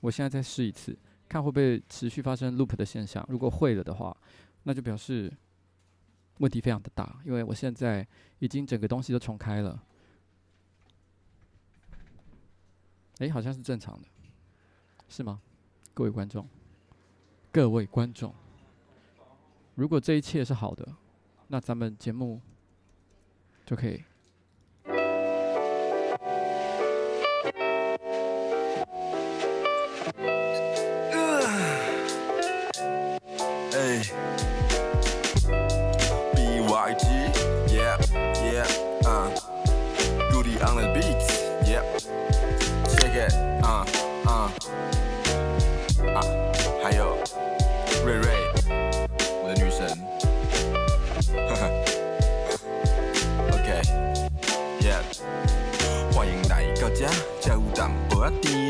我现在再试一次，看会不会持续发生 loop 的现象。如果会了的话，那就表示问题非常的大，因为我现在已经整个东西都重开了。诶，好像是正常的，是吗？各位观众，各位观众，如果这一切是好的，那咱们节目就可以。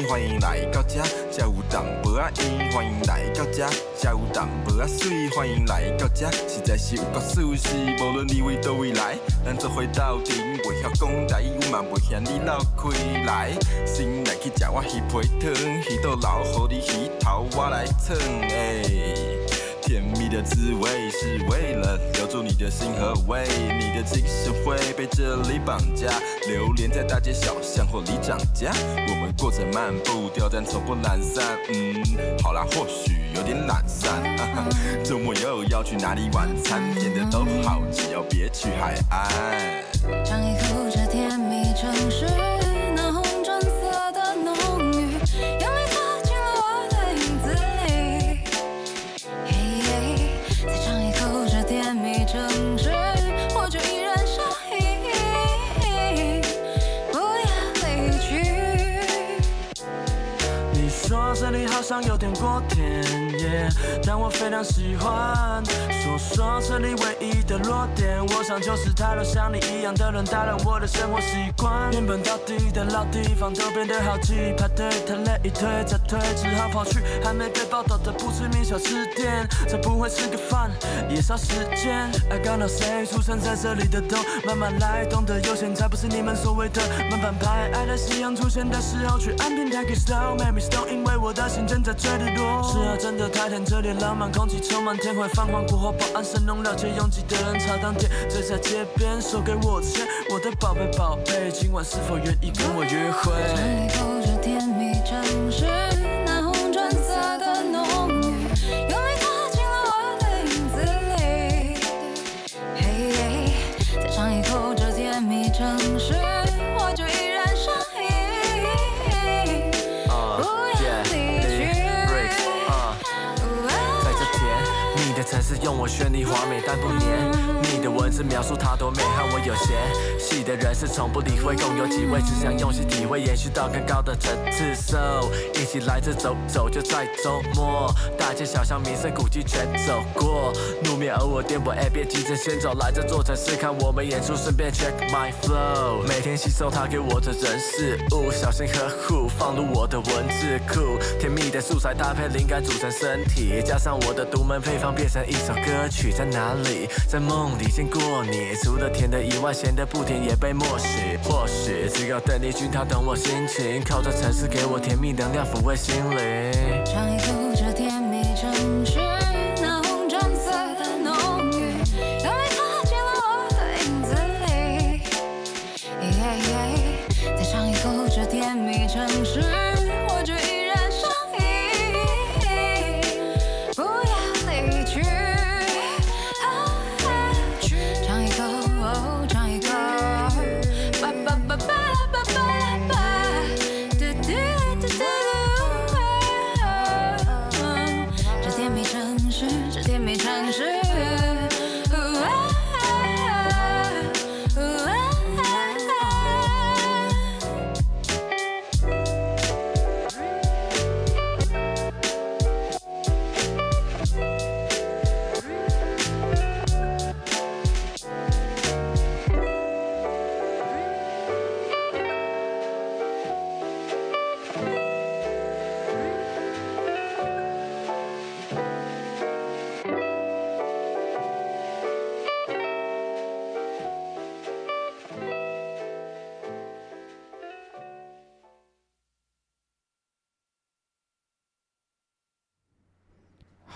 欢迎来到这，才有淡薄仔烟。欢迎来到这，才有淡薄仔水。欢迎来到这，实在是有够舒适。无论你为倒位来，咱做伙斗阵。袂晓讲台语嘛，袂嫌你闹开来。先来去食我鱼皮汤，鱼肚留好你鱼头我来蹭。诶。甜蜜的滋味是为了留住你的心和胃，你的精神会被这里绑架，流连在大街小巷或里长家。我们过着漫步调，但从不懒散。嗯，好啦，或许有点懒散。周末又要去哪里晚餐？甜的都好，只要别去海岸。尝一口这甜蜜城市。上有点过甜。但我非常喜欢。说说这里唯一的弱点，我想就是太多像你一样的人打乱我的生活习惯。原本到底的老地方都变得好挤，排队太累，一推再推，只好跑去还没被报道的不知名小吃店。这不会吃个饭，也烧时间。I got no say，出生在这里的都慢慢来，懂得悠闲才不是你们所谓的慢半拍。爱在夕阳出现的时候去安平台 get slow，make me slow，因为我的心正在坠落。是啊，真的太夏天，这里浪漫，空气充满天灰，泛黄过后，保安声弄了解拥挤的人潮当店，醉在街边，手给我牵，我的宝贝宝贝，今晚是否愿意跟我约会？尝一口这甜蜜城市，那红砖色的浓郁，用力踏进了我的影子里。嘿嘿，再尝一口这甜蜜城市。用我绚丽华美，但不黏腻的文字描述它多美，和我有嫌隙的人是从不理会，共有几位只想用心体会，延续到更高的层次。So，一起来这走走，就在周末，大街小巷、名胜古迹全走过。路面偶尔颠簸，哎，别急着先走，来这座城市看我们演出，顺便 check my flow。每天吸收他给我的人事物，小心呵护，放入我的文字库。甜蜜的素材搭配灵感组成身体，加上我的独门配方变成。一首歌曲在哪里？在梦里见过你，除了甜的以外，咸的不甜也被默许。或许只有邓丽君，她懂我心情，靠着城市给我甜蜜能量，抚慰心灵。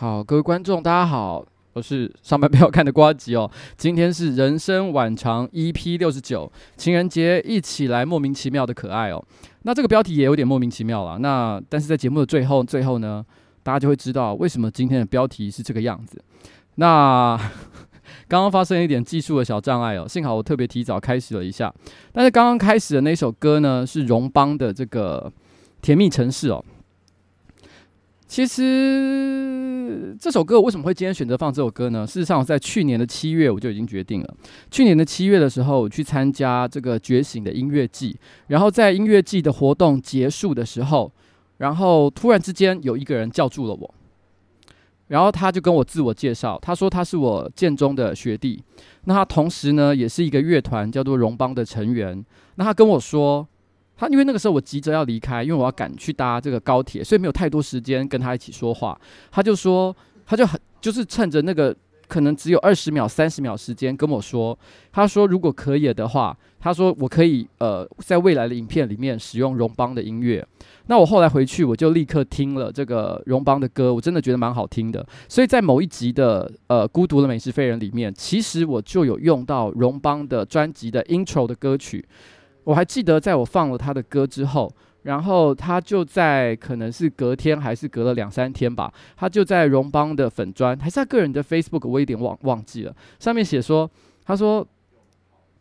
好，各位观众，大家好，我是上班 不要看的瓜吉哦。今天是人生晚长 EP 六十九，情人节一起来莫名其妙的可爱哦。那这个标题也有点莫名其妙了。那但是在节目的最后，最后呢，大家就会知道为什么今天的标题是这个样子。那 刚刚发生一点技术的小障碍哦，幸好我特别提早开始了一下。但是刚刚开始的那首歌呢，是荣邦的这个甜蜜城市哦。其实这首歌为什么会今天选择放这首歌呢？事实上，我在去年的七月我就已经决定了。去年的七月的时候，我去参加这个觉醒的音乐季，然后在音乐季的活动结束的时候，然后突然之间有一个人叫住了我，然后他就跟我自我介绍，他说他是我建中的学弟，那他同时呢也是一个乐团叫做荣邦的成员，那他跟我说。他因为那个时候我急着要离开，因为我要赶去搭这个高铁，所以没有太多时间跟他一起说话。他就说，他就很就是趁着那个可能只有二十秒、三十秒时间跟我说，他说如果可以的话，他说我可以呃在未来的影片里面使用荣邦的音乐。那我后来回去我就立刻听了这个荣邦的歌，我真的觉得蛮好听的。所以在某一集的呃孤独的美食废人里面，其实我就有用到荣邦的专辑的 intro 的歌曲。我还记得，在我放了他的歌之后，然后他就在可能是隔天还是隔了两三天吧，他就在荣邦的粉砖还是他个人的 Facebook，我有点忘忘记了，上面写说，他说，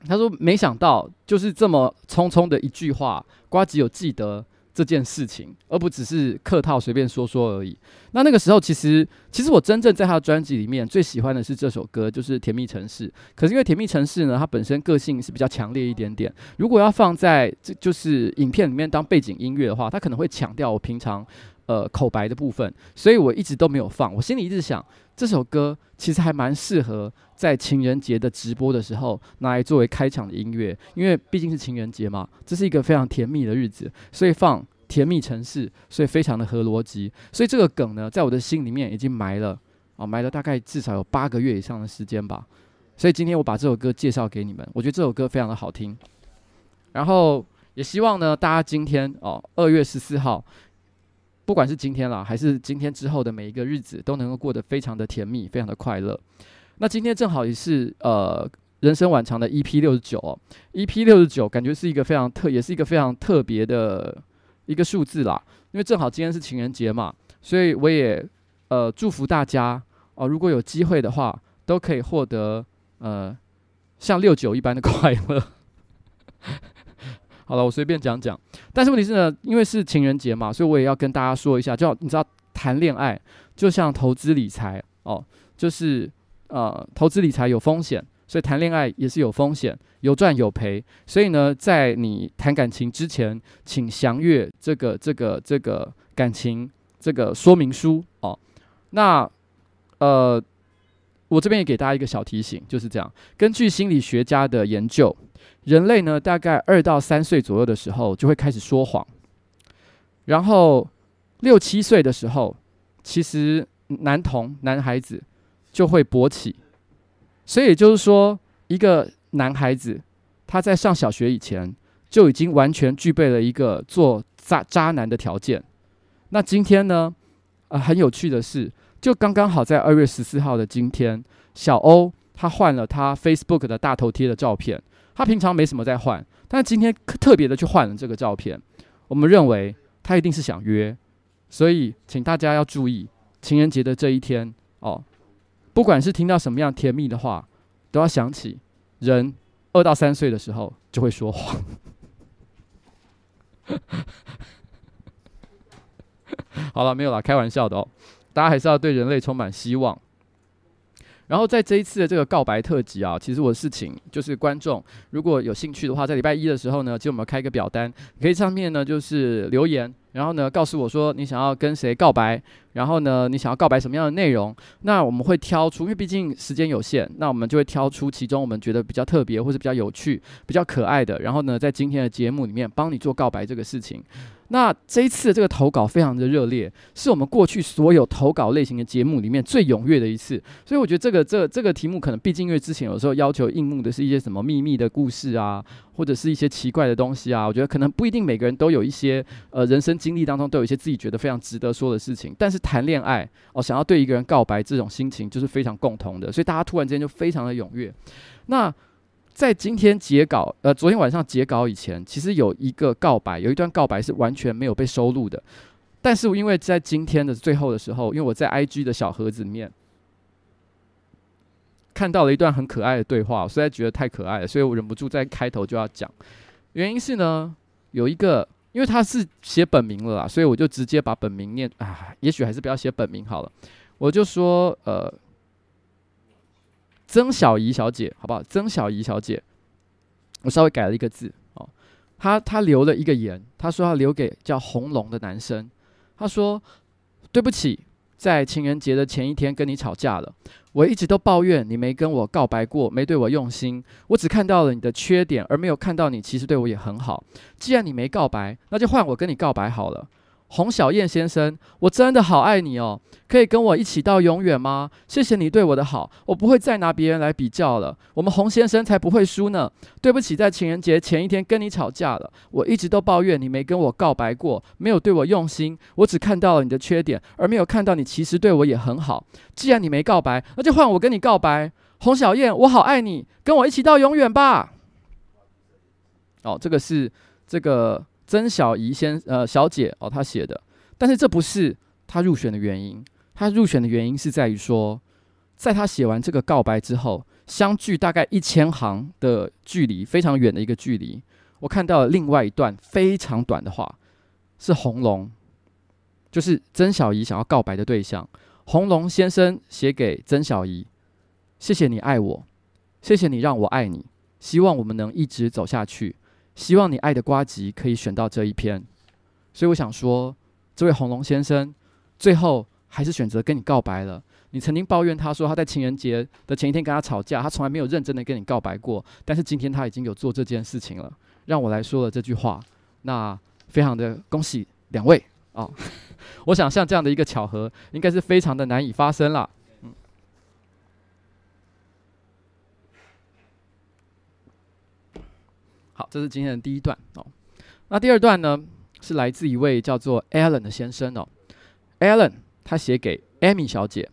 他说没想到就是这么匆匆的一句话，瓜子有记得。这件事情，而不只是客套随便说说而已。那那个时候，其实其实我真正在他的专辑里面最喜欢的是这首歌，就是《甜蜜城市》。可是因为《甜蜜城市》呢，它本身个性是比较强烈一点点。如果要放在这就是影片里面当背景音乐的话，它可能会强调我平常呃口白的部分，所以我一直都没有放。我心里一直想，这首歌其实还蛮适合在情人节的直播的时候拿来作为开场的音乐，因为毕竟是情人节嘛，这是一个非常甜蜜的日子，所以放。甜蜜城市，所以非常的合逻辑，所以这个梗呢，在我的心里面已经埋了啊，埋了大概至少有八个月以上的时间吧。所以今天我把这首歌介绍给你们，我觉得这首歌非常的好听。然后也希望呢，大家今天哦，二月十四号，不管是今天啦，还是今天之后的每一个日子，都能够过得非常的甜蜜，非常的快乐。那今天正好也是呃人生晚长的 EP 六十九哦，EP 六十九感觉是一个非常特，也是一个非常特别的。一个数字啦，因为正好今天是情人节嘛，所以我也呃祝福大家哦，如果有机会的话，都可以获得呃像六九一般的快乐。好了，我随便讲讲，但是问题是呢，因为是情人节嘛，所以我也要跟大家说一下，就你知道谈恋爱就像投资理财哦，就是呃投资理财有风险。所以谈恋爱也是有风险，有赚有赔。所以呢，在你谈感情之前，请详阅这个、这个、这个感情这个说明书哦。那呃，我这边也给大家一个小提醒，就是这样。根据心理学家的研究，人类呢，大概二到三岁左右的时候就会开始说谎，然后六七岁的时候，其实男童男孩子就会勃起。所以也就是说，一个男孩子他在上小学以前就已经完全具备了一个做渣渣男的条件。那今天呢，呃，很有趣的是，就刚刚好在二月十四号的今天，小欧他换了他 Facebook 的大头贴的照片。他平常没什么在换，但今天特别的去换了这个照片。我们认为他一定是想约，所以请大家要注意情人节的这一天哦。不管是听到什么样甜蜜的话，都要想起人二到三岁的时候就会说谎。好了，没有了，开玩笑的哦。大家还是要对人类充满希望。然后在这一次的这个告白特辑啊，其实我是请就是观众，如果有兴趣的话，在礼拜一的时候呢，就我们开一个表单，可以上面呢就是留言，然后呢告诉我说你想要跟谁告白，然后呢你想要告白什么样的内容，那我们会挑出，因为毕竟时间有限，那我们就会挑出其中我们觉得比较特别或者比较有趣、比较可爱的，然后呢在今天的节目里面帮你做告白这个事情。那这一次的这个投稿非常的热烈，是我们过去所有投稿类型的节目里面最踊跃的一次。所以我觉得这个这这个题目可能毕竟因为之前有时候要求应募的是一些什么秘密的故事啊，或者是一些奇怪的东西啊，我觉得可能不一定每个人都有一些呃人生经历当中都有一些自己觉得非常值得说的事情。但是谈恋爱哦，想要对一个人告白这种心情就是非常共同的，所以大家突然之间就非常的踊跃。那在今天截稿，呃，昨天晚上截稿以前，其实有一个告白，有一段告白是完全没有被收录的。但是因为在今天的最后的时候，因为我在 IG 的小盒子里面看到了一段很可爱的对话，我实在觉得太可爱了，所以我忍不住在开头就要讲。原因是呢，有一个，因为他是写本名了啦，所以我就直接把本名念啊，也许还是不要写本名好了，我就说呃。曾小怡小姐，好不好？曾小怡小姐，我稍微改了一个字哦。她她留了一个言，她说要留给叫红龙的男生。她说：“对不起，在情人节的前一天跟你吵架了。我一直都抱怨你没跟我告白过，没对我用心。我只看到了你的缺点，而没有看到你其实对我也很好。既然你没告白，那就换我跟你告白好了。”洪小燕先生，我真的好爱你哦，可以跟我一起到永远吗？谢谢你对我的好，我不会再拿别人来比较了。我们洪先生才不会输呢。对不起，在情人节前一天跟你吵架了。我一直都抱怨你没跟我告白过，没有对我用心。我只看到了你的缺点，而没有看到你其实对我也很好。既然你没告白，那就换我跟你告白。洪小燕，我好爱你，跟我一起到永远吧。哦，这个是这个。曾小怡先呃小姐哦，她写的，但是这不是她入选的原因。她入选的原因是在于说，在她写完这个告白之后，相距大概一千行的距离，非常远的一个距离，我看到了另外一段非常短的话，是红龙，就是曾小怡想要告白的对象，红龙先生写给曾小怡：谢谢你爱我，谢谢你让我爱你，希望我们能一直走下去。希望你爱的瓜吉可以选到这一篇，所以我想说，这位红龙先生最后还是选择跟你告白了。你曾经抱怨他说他在情人节的前一天跟他吵架，他从来没有认真的跟你告白过，但是今天他已经有做这件事情了，让我来说了这句话。那非常的恭喜两位哦，我想像这样的一个巧合，应该是非常的难以发生了。好，这是今天的第一段哦。那第二段呢，是来自一位叫做 Alan 的先生哦。Alan 他写给 Amy 小姐。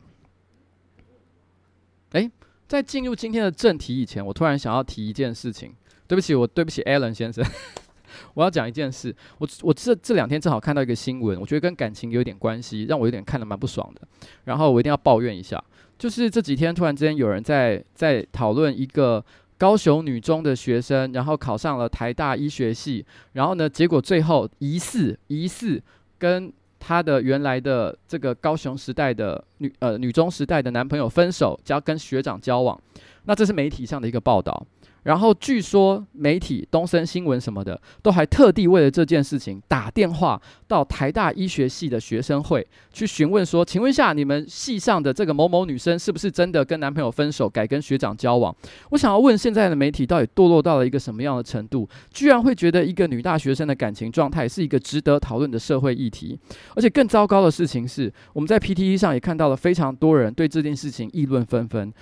诶，在进入今天的正题以前，我突然想要提一件事情。对不起，我对不起 Alan 先生，我要讲一件事。我我这这两天正好看到一个新闻，我觉得跟感情有点关系，让我有点看得蛮不爽的。然后我一定要抱怨一下，就是这几天突然之间有人在在讨论一个。高雄女中的学生，然后考上了台大医学系，然后呢，结果最后疑似疑似跟她的原来的这个高雄时代的女呃女中时代的男朋友分手，交跟学长交往，那这是媒体上的一个报道。然后据说媒体东森新闻什么的，都还特地为了这件事情打电话到台大医学系的学生会去询问说：“请问一下，你们系上的这个某某女生是不是真的跟男朋友分手，改跟学长交往？”我想要问，现在的媒体到底堕落到了一个什么样的程度，居然会觉得一个女大学生的感情状态是一个值得讨论的社会议题？而且更糟糕的事情是，我们在 PTT 上也看到了非常多人对这件事情议论纷纷。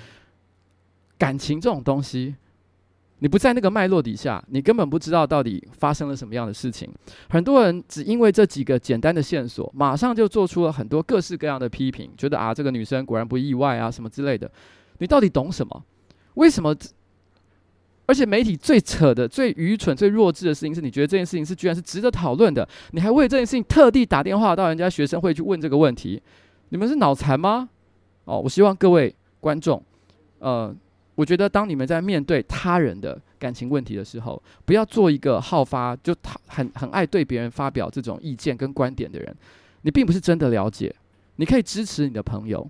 感情这种东西。你不在那个脉络底下，你根本不知道到底发生了什么样的事情。很多人只因为这几个简单的线索，马上就做出了很多各式各样的批评，觉得啊，这个女生果然不意外啊，什么之类的。你到底懂什么？为什么？而且媒体最扯的、最愚蠢、最弱智的事情是，你觉得这件事情是居然是值得讨论的，你还为这件事情特地打电话到人家学生会去问这个问题，你们是脑残吗？哦，我希望各位观众，呃。我觉得，当你们在面对他人的感情问题的时候，不要做一个好发就他很很爱对别人发表这种意见跟观点的人。你并不是真的了解。你可以支持你的朋友，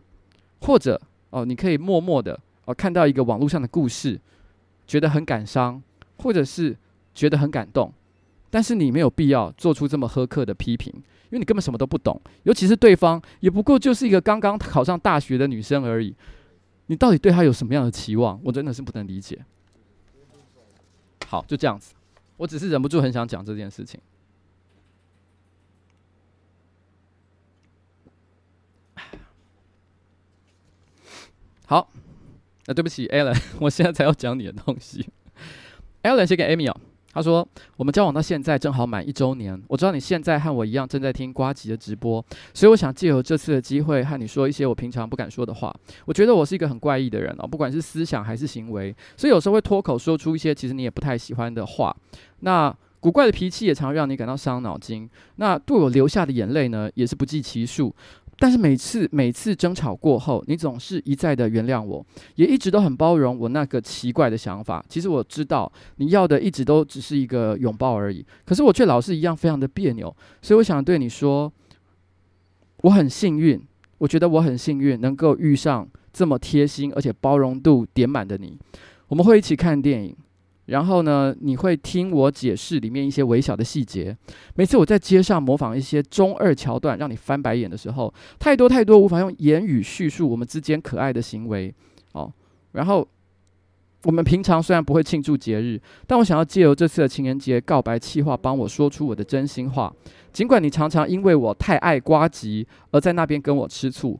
或者哦，你可以默默的哦看到一个网络上的故事，觉得很感伤，或者是觉得很感动。但是你没有必要做出这么苛刻的批评，因为你根本什么都不懂。尤其是对方也不过就是一个刚刚考上大学的女生而已。你到底对他有什么样的期望？我真的是不能理解。好，就这样子。我只是忍不住很想讲这件事情。好，那对不起，Allen，我现在才要讲你的东西。Allen 写给 Amy 啊。他说：“我们交往到现在正好满一周年。我知道你现在和我一样正在听瓜吉的直播，所以我想借由这次的机会和你说一些我平常不敢说的话。我觉得我是一个很怪异的人哦，不管是思想还是行为，所以有时候会脱口说出一些其实你也不太喜欢的话。那古怪的脾气也常让你感到伤脑筋。那对我流下的眼泪呢，也是不计其数。”但是每次每次争吵过后，你总是一再的原谅我，也一直都很包容我那个奇怪的想法。其实我知道你要的一直都只是一个拥抱而已，可是我却老是一样非常的别扭。所以我想对你说，我很幸运，我觉得我很幸运能够遇上这么贴心而且包容度点满的你。我们会一起看电影。然后呢，你会听我解释里面一些微小的细节。每次我在街上模仿一些中二桥段，让你翻白眼的时候，太多太多无法用言语叙述我们之间可爱的行为。哦，然后我们平常虽然不会庆祝节日，但我想要借由这次的情人节告白气话，帮我说出我的真心话。尽管你常常因为我太爱瓜吉而在那边跟我吃醋。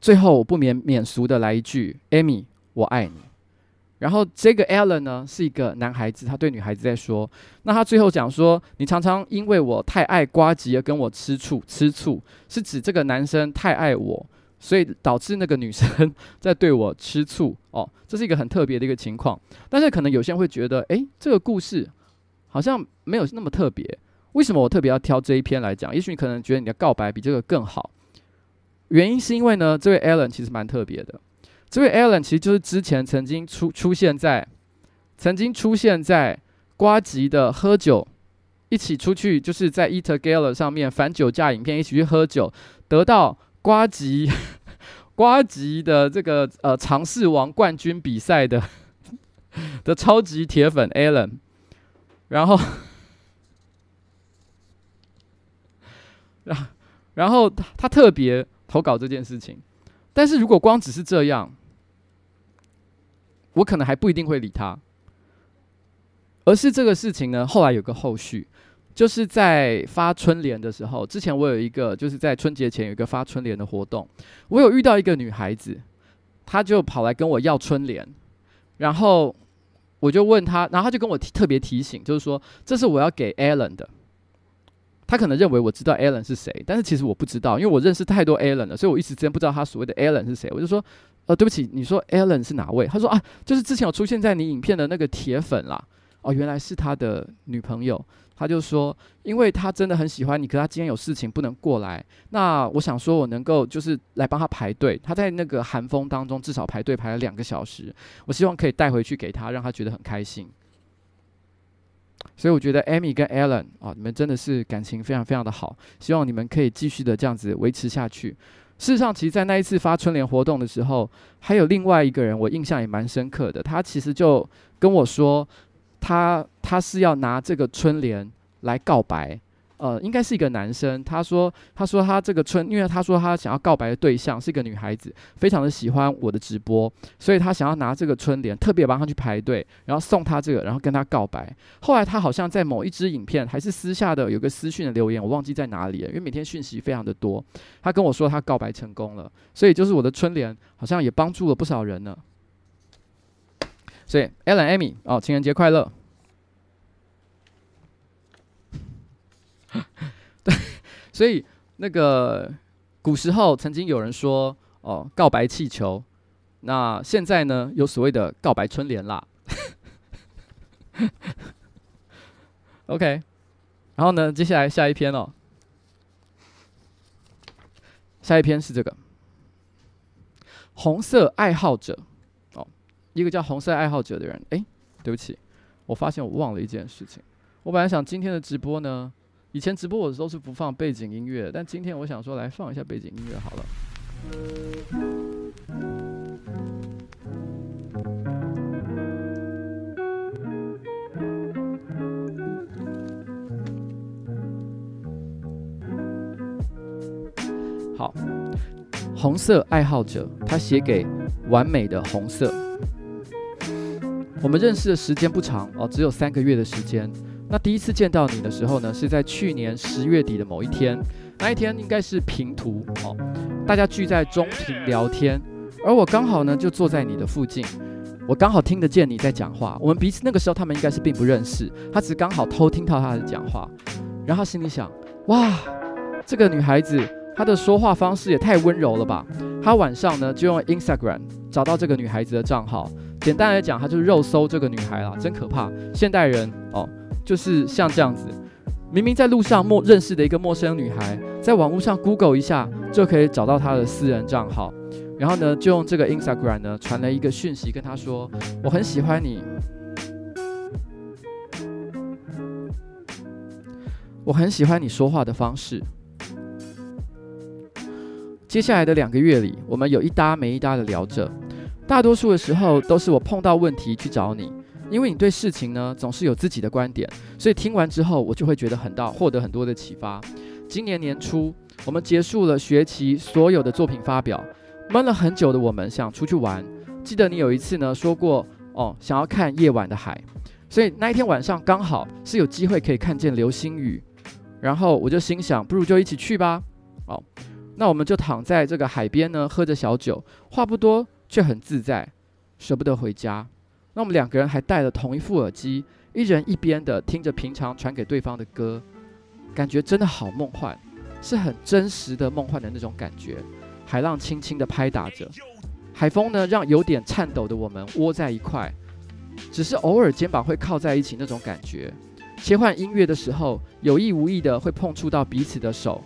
最后，我不免免俗的来一句，Amy。我爱你，然后这个 Alan 呢是一个男孩子，他对女孩子在说。那他最后讲说，你常常因为我太爱瓜吉而跟我吃醋，吃醋是指这个男生太爱我，所以导致那个女生在对我吃醋。哦，这是一个很特别的一个情况。但是可能有些人会觉得，诶，这个故事好像没有那么特别。为什么我特别要挑这一篇来讲？也许你可能觉得你的告白比这个更好。原因是因为呢，这位 Alan 其实蛮特别的。这位 Alan 其实就是之前曾经出出现在，曾经出现在瓜吉的喝酒，一起出去就是在 EatGala 上面反酒驾影片一起去喝酒，得到瓜吉 瓜吉的这个呃尝试王冠军比赛的 的超级铁粉 Alan，然后，然 然后他特别投稿这件事情，但是如果光只是这样。我可能还不一定会理他，而是这个事情呢，后来有个后续，就是在发春联的时候，之前我有一个就是在春节前有一个发春联的活动，我有遇到一个女孩子，她就跑来跟我要春联，然后我就问她，然后她就跟我提特别提醒，就是说这是我要给 Allen 的，他可能认为我知道 Alan 是谁，但是其实我不知道，因为我认识太多 Alan 了，所以我一时之间不知道他所谓的 Alan 是谁，我就说。哦，对不起，你说 Alan 是哪位？他说啊，就是之前有出现在你影片的那个铁粉啦。哦，原来是他的女朋友。他就说，因为他真的很喜欢你，可他今天有事情不能过来。那我想说，我能够就是来帮他排队。他在那个寒风当中至少排队排了两个小时。我希望可以带回去给他，让他觉得很开心。所以我觉得 Amy 跟 Alan 啊，你们真的是感情非常非常的好。希望你们可以继续的这样子维持下去。事实上，其实，在那一次发春联活动的时候，还有另外一个人，我印象也蛮深刻的。他其实就跟我说，他他是要拿这个春联来告白。呃，应该是一个男生。他说：“他说他这个春，因为他说他想要告白的对象是一个女孩子，非常的喜欢我的直播，所以他想要拿这个春联，特别帮他去排队，然后送他这个，然后跟他告白。后来他好像在某一支影片，还是私下的有个私讯的留言，我忘记在哪里了，因为每天讯息非常的多。他跟我说他告白成功了，所以就是我的春联好像也帮助了不少人呢。所以，Alan Amy 哦，情人节快乐。”对，所以那个古时候曾经有人说哦，告白气球，那现在呢有所谓的告白春联啦。OK，然后呢，接下来下一篇哦，下一篇是这个红色爱好者哦，一个叫红色爱好者的人，哎，对不起，我发现我忘了一件事情，我本来想今天的直播呢。以前直播我都是不放背景音乐，但今天我想说来放一下背景音乐好了。好，红色爱好者，他写给完美的红色。我们认识的时间不长哦，只有三个月的时间。那第一次见到你的时候呢，是在去年十月底的某一天，那一天应该是平图哦，大家聚在中庭聊天，而我刚好呢就坐在你的附近，我刚好听得见你在讲话。我们彼此那个时候他们应该是并不认识，他只刚好偷听到他的讲话，然后心里想：哇，这个女孩子她的说话方式也太温柔了吧。他晚上呢就用 Instagram 找到这个女孩子的账号，简单来讲，他就是肉搜这个女孩啦，真可怕，现代人哦。就是像这样子，明明在路上陌认识的一个陌生女孩，在网络上 Google 一下就可以找到她的私人账号，然后呢，就用这个 Instagram 呢传了一个讯息跟她说：“我很喜欢你，我很喜欢你说话的方式。”接下来的两个月里，我们有一搭没一搭的聊着，大多数的时候都是我碰到问题去找你。因为你对事情呢总是有自己的观点，所以听完之后我就会觉得很到获得很多的启发。今年年初，我们结束了学期所有的作品发表，闷了很久的我们想出去玩。记得你有一次呢说过哦，想要看夜晚的海，所以那一天晚上刚好是有机会可以看见流星雨，然后我就心想，不如就一起去吧。哦，那我们就躺在这个海边呢，喝着小酒，话不多却很自在，舍不得回家。那我们两个人还戴了同一副耳机，一人一边的听着平常传给对方的歌，感觉真的好梦幻，是很真实的梦幻的那种感觉。海浪轻轻的拍打着，海风呢让有点颤抖的我们窝在一块，只是偶尔肩膀会靠在一起那种感觉。切换音乐的时候，有意无意的会碰触到彼此的手，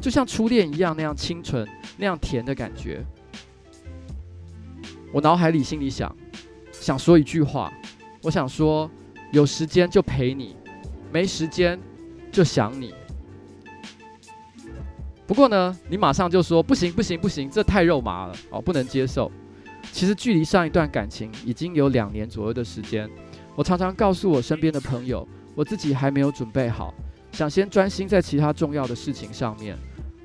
就像初恋一样那样清纯、那样甜的感觉。我脑海里心里想。想说一句话，我想说，有时间就陪你，没时间就想你。不过呢，你马上就说不行不行不行，这太肉麻了哦，不能接受。其实距离上一段感情已经有两年左右的时间，我常常告诉我身边的朋友，我自己还没有准备好，想先专心在其他重要的事情上面。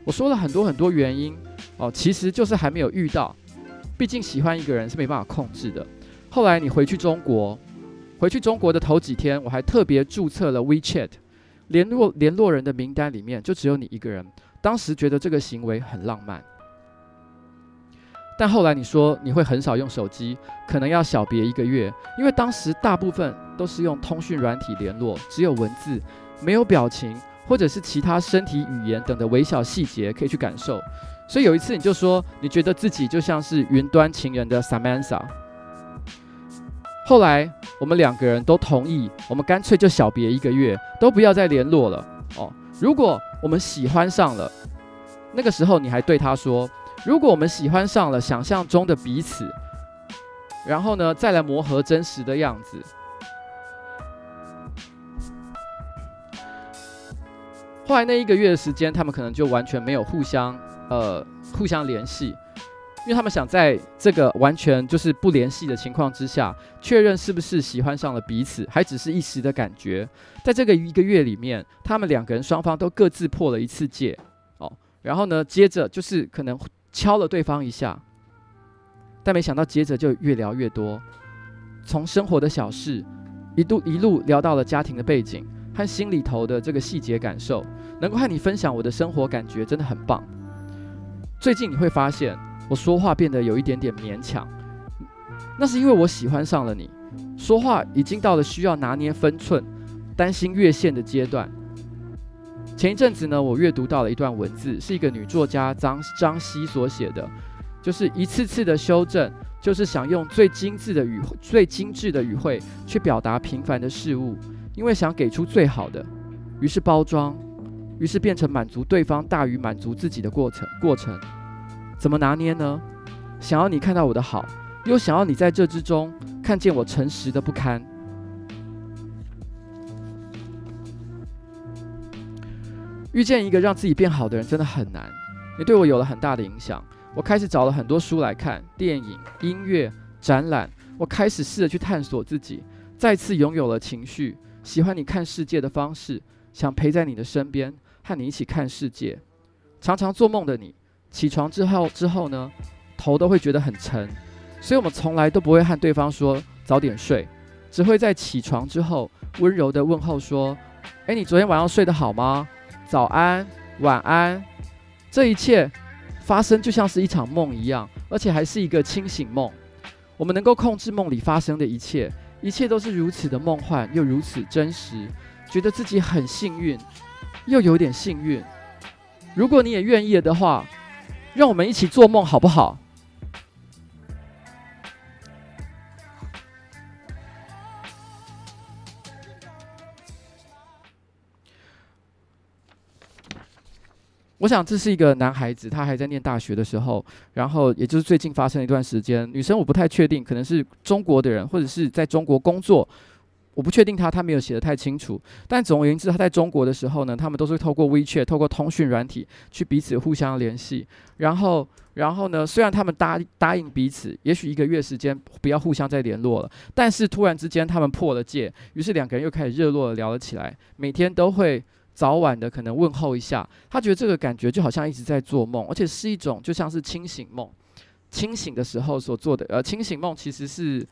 我说了很多很多原因哦，其实就是还没有遇到。毕竟喜欢一个人是没办法控制的。后来你回去中国，回去中国的头几天，我还特别注册了 WeChat，联络联络人的名单里面就只有你一个人。当时觉得这个行为很浪漫，但后来你说你会很少用手机，可能要小别一个月，因为当时大部分都是用通讯软体联络，只有文字，没有表情或者是其他身体语言等的微小细节可以去感受。所以有一次你就说你觉得自己就像是云端情人的 Samantha。后来我们两个人都同意，我们干脆就小别一个月，都不要再联络了。哦，如果我们喜欢上了，那个时候你还对他说，如果我们喜欢上了想象中的彼此，然后呢，再来磨合真实的样子。后来那一个月的时间，他们可能就完全没有互相呃互相联系。因为他们想在这个完全就是不联系的情况之下，确认是不是喜欢上了彼此，还只是一时的感觉。在这个一个月里面，他们两个人双方都各自破了一次戒，哦，然后呢，接着就是可能敲了对方一下，但没想到接着就越聊越多，从生活的小事，一度一路聊到了家庭的背景和心里头的这个细节感受。能够和你分享我的生活感觉真的很棒。最近你会发现。我说话变得有一点点勉强，那是因为我喜欢上了你。说话已经到了需要拿捏分寸、担心越线的阶段。前一阵子呢，我阅读到了一段文字，是一个女作家张张希所写的，就是一次次的修正，就是想用最精致的语、最精致的语汇去表达平凡的事物，因为想给出最好的，于是包装，于是变成满足对方大于满足自己的过程过程。怎么拿捏呢？想要你看到我的好，又想要你在这之中看见我诚实的不堪。遇见一个让自己变好的人真的很难。你对我有了很大的影响，我开始找了很多书来看，电影、音乐、展览。我开始试着去探索自己，再次拥有了情绪，喜欢你看世界的方式，想陪在你的身边，和你一起看世界。常常做梦的你。起床之后之后呢，头都会觉得很沉，所以我们从来都不会和对方说早点睡，只会在起床之后温柔地问候说：“诶，你昨天晚上睡得好吗？早安，晚安。”这一切发生就像是一场梦一样，而且还是一个清醒梦。我们能够控制梦里发生的一切，一切都是如此的梦幻又如此真实，觉得自己很幸运，又有点幸运。如果你也愿意的话，让我们一起做梦好不好？我想这是一个男孩子，他还在念大学的时候，然后也就是最近发生的一段时间。女生我不太确定，可能是中国的人，或者是在中国工作，我不确定他，他没有写得太清楚。但总而言之，他在中国的时候呢，他们都是透过 WeChat，透过通讯软体去彼此互相联系。然后，然后呢，虽然他们答答应彼此，也许一个月时间不要互相再联络了，但是突然之间他们破了戒，于是两个人又开始热络的聊了起来，每天都会。早晚的可能问候一下，他觉得这个感觉就好像一直在做梦，而且是一种就像是清醒梦，清醒的时候所做的。呃，清醒梦其实是，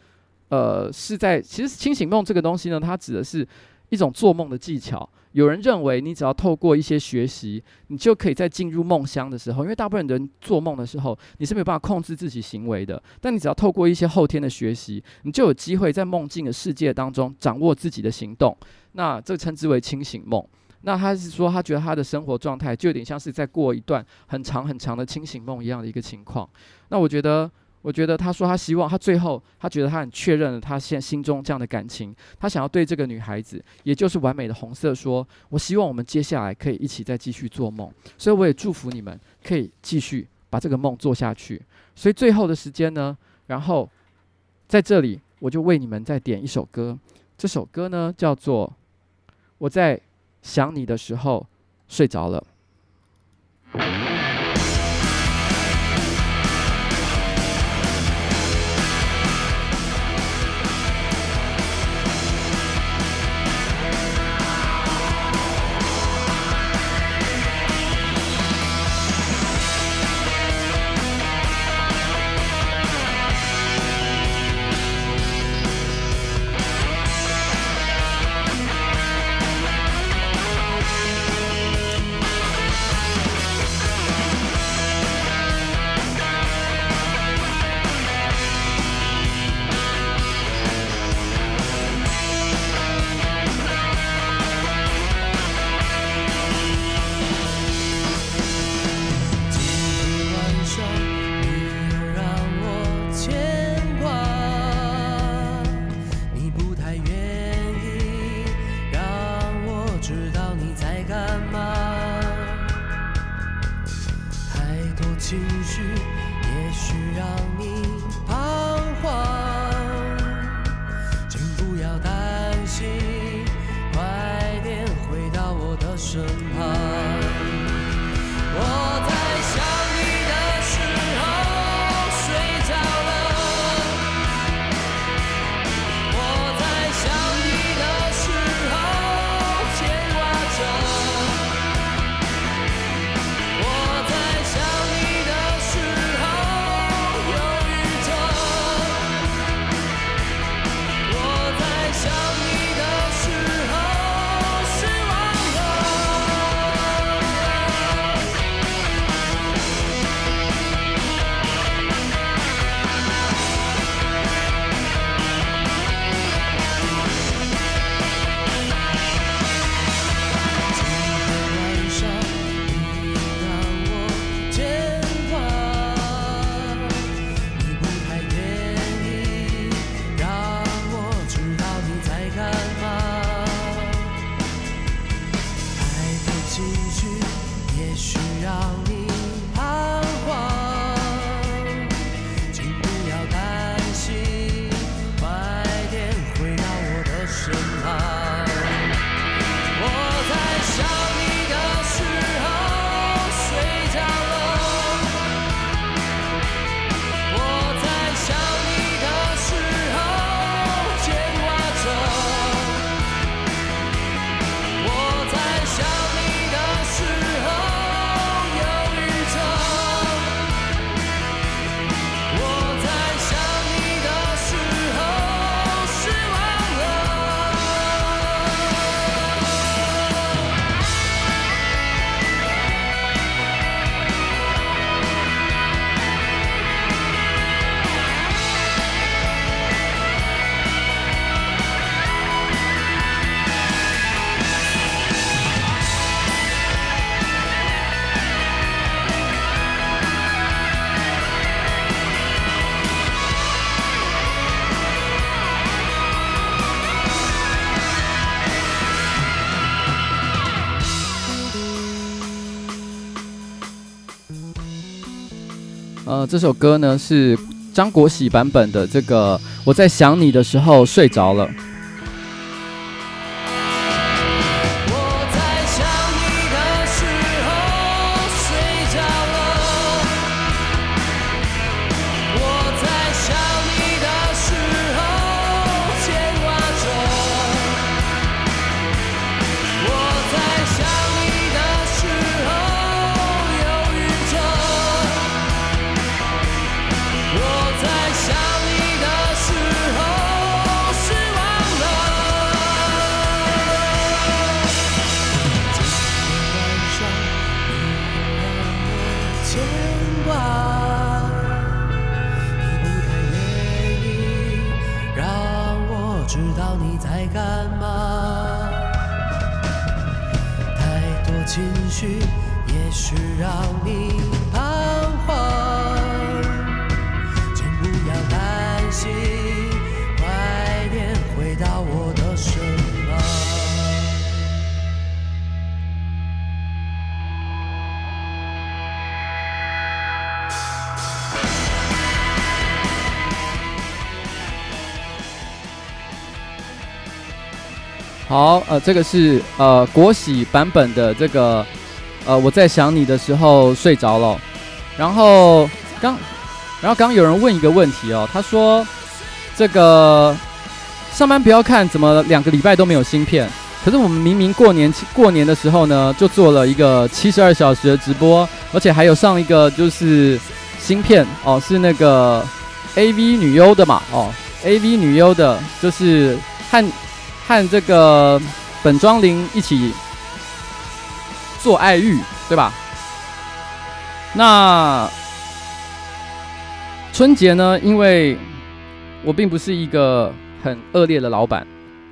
呃，是在其实清醒梦这个东西呢，它指的是一种做梦的技巧。有人认为，你只要透过一些学习，你就可以在进入梦乡的时候，因为大部分人做梦的时候，你是没有办法控制自己行为的。但你只要透过一些后天的学习，你就有机会在梦境的世界当中掌握自己的行动。那这称之为清醒梦。那他是说，他觉得他的生活状态就有点像是在过一段很长很长的清醒梦一样的一个情况。那我觉得，我觉得他说他希望他最后他觉得他很确认了他现心中这样的感情，他想要对这个女孩子，也就是完美的红色说，我希望我们接下来可以一起再继续做梦。所以我也祝福你们可以继续把这个梦做下去。所以最后的时间呢，然后在这里我就为你们再点一首歌，这首歌呢叫做我在。想你的时候，睡着了。呃，这首歌呢是张国喜版本的，这个我在想你的时候睡着了。这个是呃国喜版本的这个，呃，我在想你的时候睡着了。然后刚，然后刚有人问一个问题哦，他说这个上班不要看，怎么两个礼拜都没有新片？可是我们明明过年过年的时候呢，就做了一个七十二小时的直播，而且还有上一个就是新片哦，是那个 AV 女优的嘛，哦，AV 女优的，就是和。和这个本庄铃一起做爱欲，对吧？那春节呢？因为我并不是一个很恶劣的老板，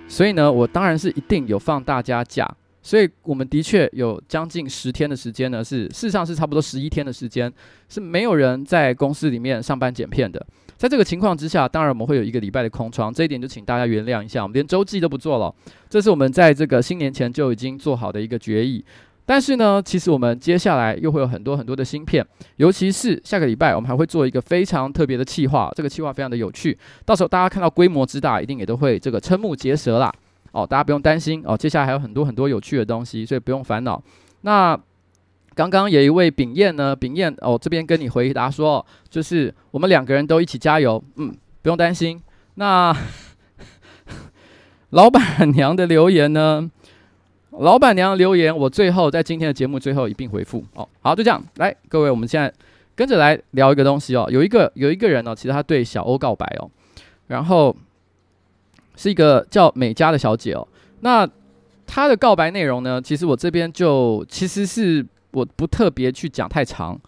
所以呢，我当然是一定有放大家假。所以我们的确有将近十天的时间呢，是事实上是差不多十一天的时间，是没有人在公司里面上班剪片的。在这个情况之下，当然我们会有一个礼拜的空窗，这一点就请大家原谅一下，我们连周记都不做了。这是我们在这个新年前就已经做好的一个决议。但是呢，其实我们接下来又会有很多很多的新片，尤其是下个礼拜，我们还会做一个非常特别的企划，这个企划非常的有趣，到时候大家看到规模之大，一定也都会这个瞠目结舌啦。哦，大家不用担心哦，接下来还有很多很多有趣的东西，所以不用烦恼。那。刚刚有一位秉彦呢，秉彦哦，这边跟你回答说，就是我们两个人都一起加油，嗯，不用担心。那 老板娘的留言呢？老板娘留言，我最后在今天的节目最后一并回复哦。好，就这样，来，各位，我们现在跟着来聊一个东西哦。有一个有一个人呢，其实他对小欧告白哦，然后是一个叫美嘉的小姐哦。那她的告白内容呢，其实我这边就其实是。我不特别去讲太长，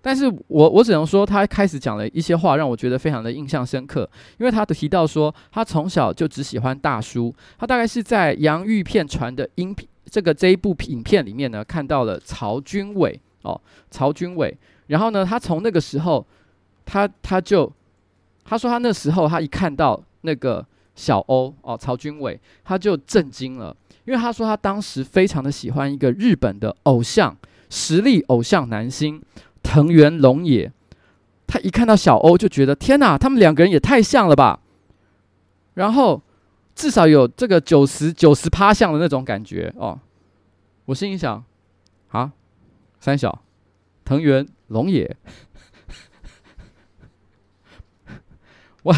但是我我只能说，他开始讲了一些话，让我觉得非常的印象深刻。因为他提到说，他从小就只喜欢大叔。他大概是在洋芋片传的音频这个这一部影片里面呢，看到了曹军伟哦，曹军伟。然后呢，他从那个时候，他他就他说他那时候他一看到那个小欧哦，曹军伟，他就震惊了，因为他说他当时非常的喜欢一个日本的偶像。实力偶像男星藤原龙也，他一看到小欧就觉得天哪，他们两个人也太像了吧。然后至少有这个九十九十趴像的那种感觉哦。我心里想，啊，三小藤原龙也，我。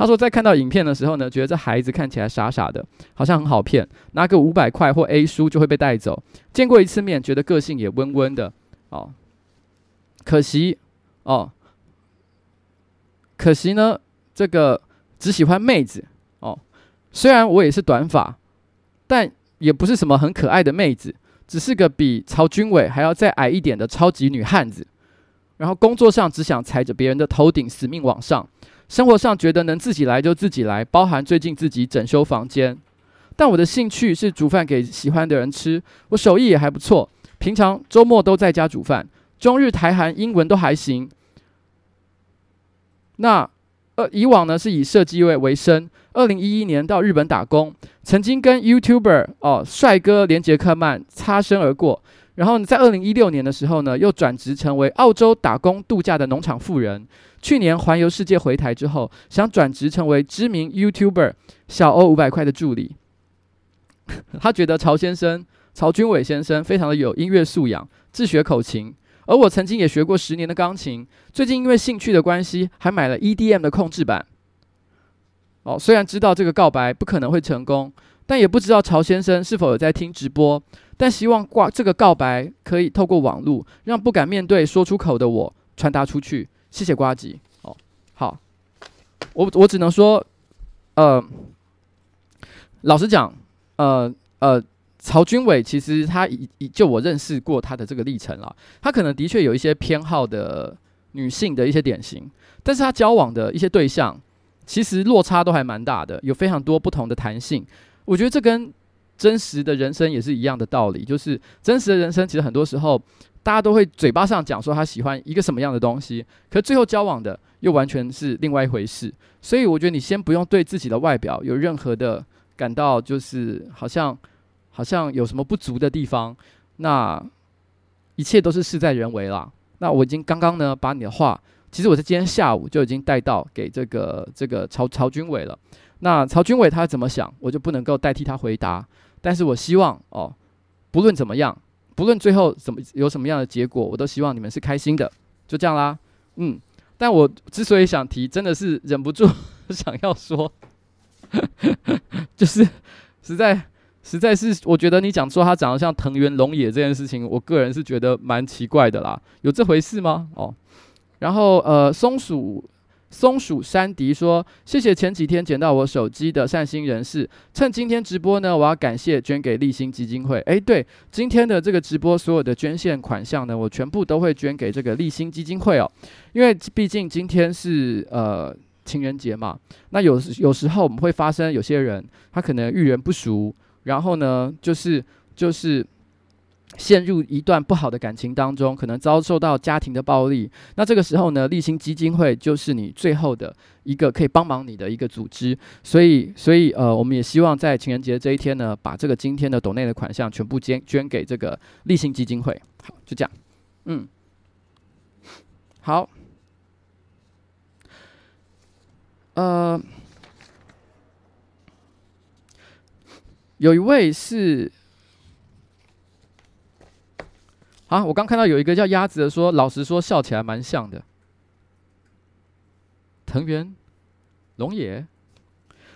他说，在看到影片的时候呢，觉得这孩子看起来傻傻的，好像很好骗，拿个五百块或 A 书就会被带走。见过一次面，觉得个性也温温的，哦，可惜哦，可惜呢，这个只喜欢妹子哦。虽然我也是短发，但也不是什么很可爱的妹子，只是个比曹军伟还要再矮一点的超级女汉子。然后工作上只想踩着别人的头顶死命往上。生活上觉得能自己来就自己来，包含最近自己整修房间。但我的兴趣是煮饭给喜欢的人吃，我手艺也还不错，平常周末都在家煮饭，中日台韩英文都还行。那呃，以往呢是以设计为为生。二零一一年到日本打工，曾经跟 YouTuber 哦帅哥连杰克曼擦身而过。然后在二零一六年的时候呢，又转职成为澳洲打工度假的农场妇人。去年环游世界回台之后，想转职成为知名 YouTuber 小欧五百块的助理。他觉得曹先生曹军伟先生非常的有音乐素养，自学口琴。而我曾经也学过十年的钢琴，最近因为兴趣的关系，还买了 EDM 的控制板。哦，虽然知道这个告白不可能会成功，但也不知道曹先生是否有在听直播。但希望挂这个告白可以透过网络，让不敢面对说出口的我传达出去。谢谢瓜吉。哦，好，我我只能说，呃，老实讲，呃呃，曹军伟其实他已已就我认识过他的这个历程了，他可能的确有一些偏好的女性的一些典型，但是他交往的一些对象。其实落差都还蛮大的，有非常多不同的弹性。我觉得这跟真实的人生也是一样的道理，就是真实的人生其实很多时候大家都会嘴巴上讲说他喜欢一个什么样的东西，可最后交往的又完全是另外一回事。所以我觉得你先不用对自己的外表有任何的感到就是好像好像有什么不足的地方，那一切都是事在人为啦。那我已经刚刚呢把你的话。其实我在今天下午就已经带到给这个这个曹曹军伟了。那曹军伟他怎么想，我就不能够代替他回答。但是我希望哦，不论怎么样，不论最后怎么有什么样的结果，我都希望你们是开心的。就这样啦，嗯。但我之所以想提，真的是忍不住 想要说，就是实在实在是，我觉得你讲说他长得像藤原龙也这件事情，我个人是觉得蛮奇怪的啦。有这回事吗？哦。然后，呃，松鼠松鼠山迪说：“谢谢前几天捡到我手机的善心人士，趁今天直播呢，我要感谢捐给立新基金会。诶，对，今天的这个直播所有的捐献款项呢，我全部都会捐给这个立新基金会哦，因为毕竟今天是呃情人节嘛。那有有时候我们会发生有些人他可能遇人不淑，然后呢，就是就是。”陷入一段不好的感情当中，可能遭受到家庭的暴力。那这个时候呢，立新基金会就是你最后的一个可以帮忙你的一个组织。所以，所以呃，我们也希望在情人节这一天呢，把这个今天的抖内的款项全部捐捐给这个立新基金会。好，就这样。嗯，好。呃，有一位是。啊，我刚看到有一个叫鸭子的说，老实说笑起来蛮像的。藤原龙也，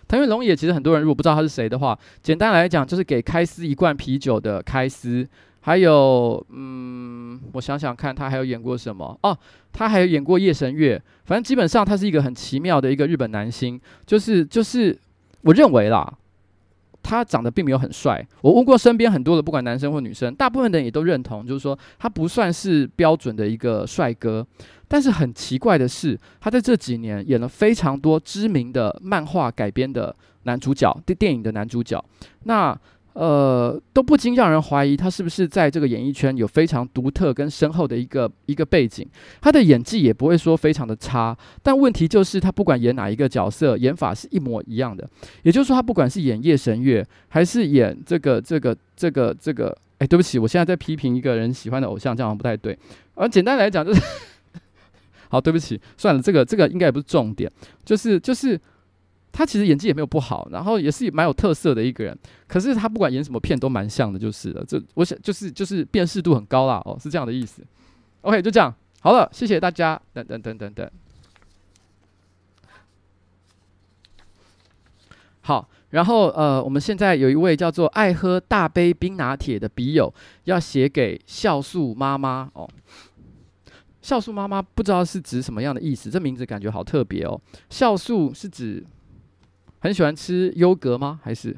藤原龙也其实很多人如果不知道他是谁的话，简单来讲就是给开司一罐啤酒的开司，还有嗯，我想想看他还有演过什么哦，他还有演过夜神月，反正基本上他是一个很奇妙的一个日本男星，就是就是我认为啦。他长得并没有很帅，我问过身边很多的，不管男生或女生，大部分的人也都认同，就是说他不算是标准的一个帅哥。但是很奇怪的是，他在这几年演了非常多知名的漫画改编的男主角，电电影的男主角。那呃，都不禁让人怀疑他是不是在这个演艺圈有非常独特跟深厚的一个一个背景。他的演技也不会说非常的差，但问题就是他不管演哪一个角色，演法是一模一样的。也就是说，他不管是演夜神月，还是演这个这个这个这个，哎，对不起，我现在在批评一个人喜欢的偶像，这样好像不太对。而简单来讲就是，好，对不起，算了，这个这个应该也不是重点，就是就是。他其实演技也没有不好，然后也是蛮有特色的一个人。可是他不管演什么片都蛮像的，就是了。这我想就是就是辨识度很高啦，哦，是这样的意思。OK，就这样，好了，谢谢大家。等等等等等。好，然后呃，我们现在有一位叫做爱喝大杯冰拿铁的笔友要写给孝素妈妈哦。孝素妈妈不知道是指什么样的意思，这名字感觉好特别哦。孝素是指。很喜欢吃优格吗？还是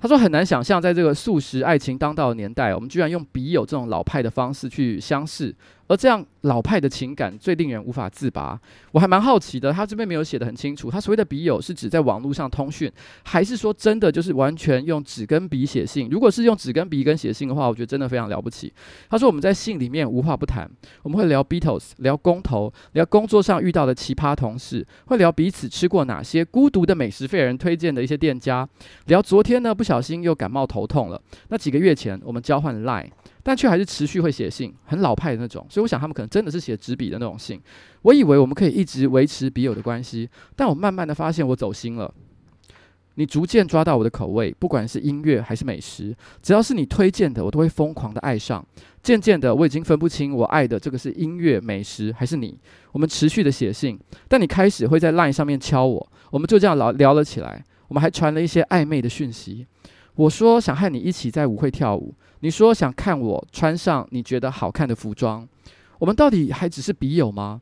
他说很难想象，在这个素食爱情当道的年代，我们居然用笔友这种老派的方式去相识，而这样老派的情感最令人无法自拔。我还蛮好奇的，他这边没有写得很清楚，他所谓的笔友是指在网络上通讯，还是说真的就是完全用纸跟笔写信？如果是用纸跟笔跟写信的话，我觉得真的非常了不起。他说我们在信里面无话不谈，我们会聊 Beatles，聊公投，聊工作上遇到的奇葩同事，会聊彼此吃过哪些孤独的美食废人推荐的一些店家，聊昨天呢不小心又感冒头痛了。那几个月前我们交换 Line。但却还是持续会写信，很老派的那种，所以我想他们可能真的是写纸笔的那种信。我以为我们可以一直维持笔友的关系，但我慢慢的发现我走心了。你逐渐抓到我的口味，不管是音乐还是美食，只要是你推荐的，我都会疯狂的爱上。渐渐的，我已经分不清我爱的这个是音乐、美食还是你。我们持续的写信，但你开始会在 Line 上面敲我，我们就这样聊聊了起来。我们还传了一些暧昧的讯息。我说想和你一起在舞会跳舞。你说想看我穿上你觉得好看的服装，我们到底还只是笔友吗？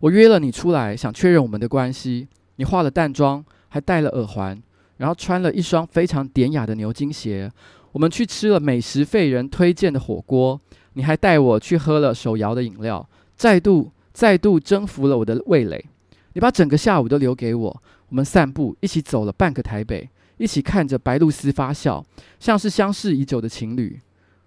我约了你出来，想确认我们的关系。你化了淡妆，还戴了耳环，然后穿了一双非常典雅的牛津鞋。我们去吃了美食废人推荐的火锅，你还带我去喝了手摇的饮料，再度再度征服了我的味蕾。你把整个下午都留给我，我们散步，一起走了半个台北。一起看着白露丝发笑，像是相识已久的情侣。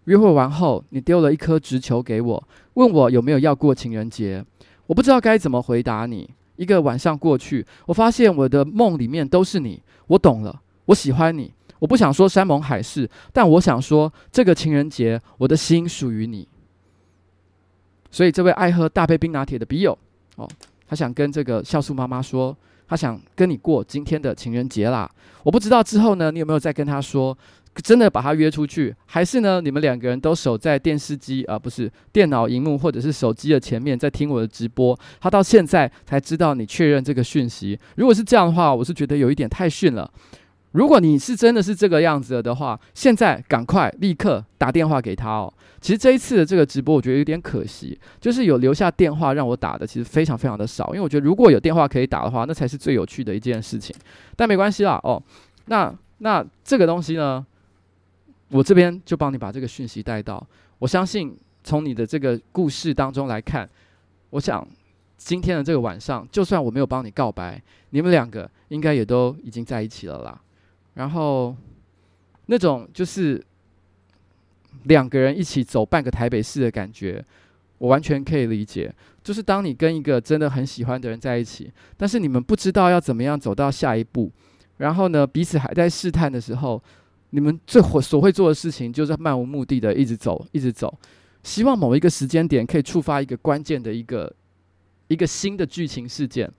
约会完后，你丢了一颗直球给我，问我有没有要过情人节。我不知道该怎么回答你。一个晚上过去，我发现我的梦里面都是你。我懂了，我喜欢你。我不想说山盟海誓，但我想说，这个情人节，我的心属于你。所以，这位爱喝大杯冰拿铁的笔友，哦，他想跟这个酵素妈妈说。他想跟你过今天的情人节啦，我不知道之后呢，你有没有再跟他说，真的把他约出去，还是呢，你们两个人都守在电视机啊，不是电脑荧幕或者是手机的前面，在听我的直播。他到现在才知道你确认这个讯息。如果是这样的话，我是觉得有一点太逊了。如果你是真的是这个样子的话，现在赶快立刻打电话给他哦。其实这一次的这个直播，我觉得有点可惜，就是有留下电话让我打的，其实非常非常的少。因为我觉得如果有电话可以打的话，那才是最有趣的一件事情。但没关系啦，哦，那那这个东西呢，我这边就帮你把这个讯息带到。我相信从你的这个故事当中来看，我想今天的这个晚上，就算我没有帮你告白，你们两个应该也都已经在一起了啦。然后那种就是。两个人一起走半个台北市的感觉，我完全可以理解。就是当你跟一个真的很喜欢的人在一起，但是你们不知道要怎么样走到下一步，然后呢，彼此还在试探的时候，你们最会所会做的事情就是漫无目的的一直走，一直走，希望某一个时间点可以触发一个关键的一个一个新的剧情事件。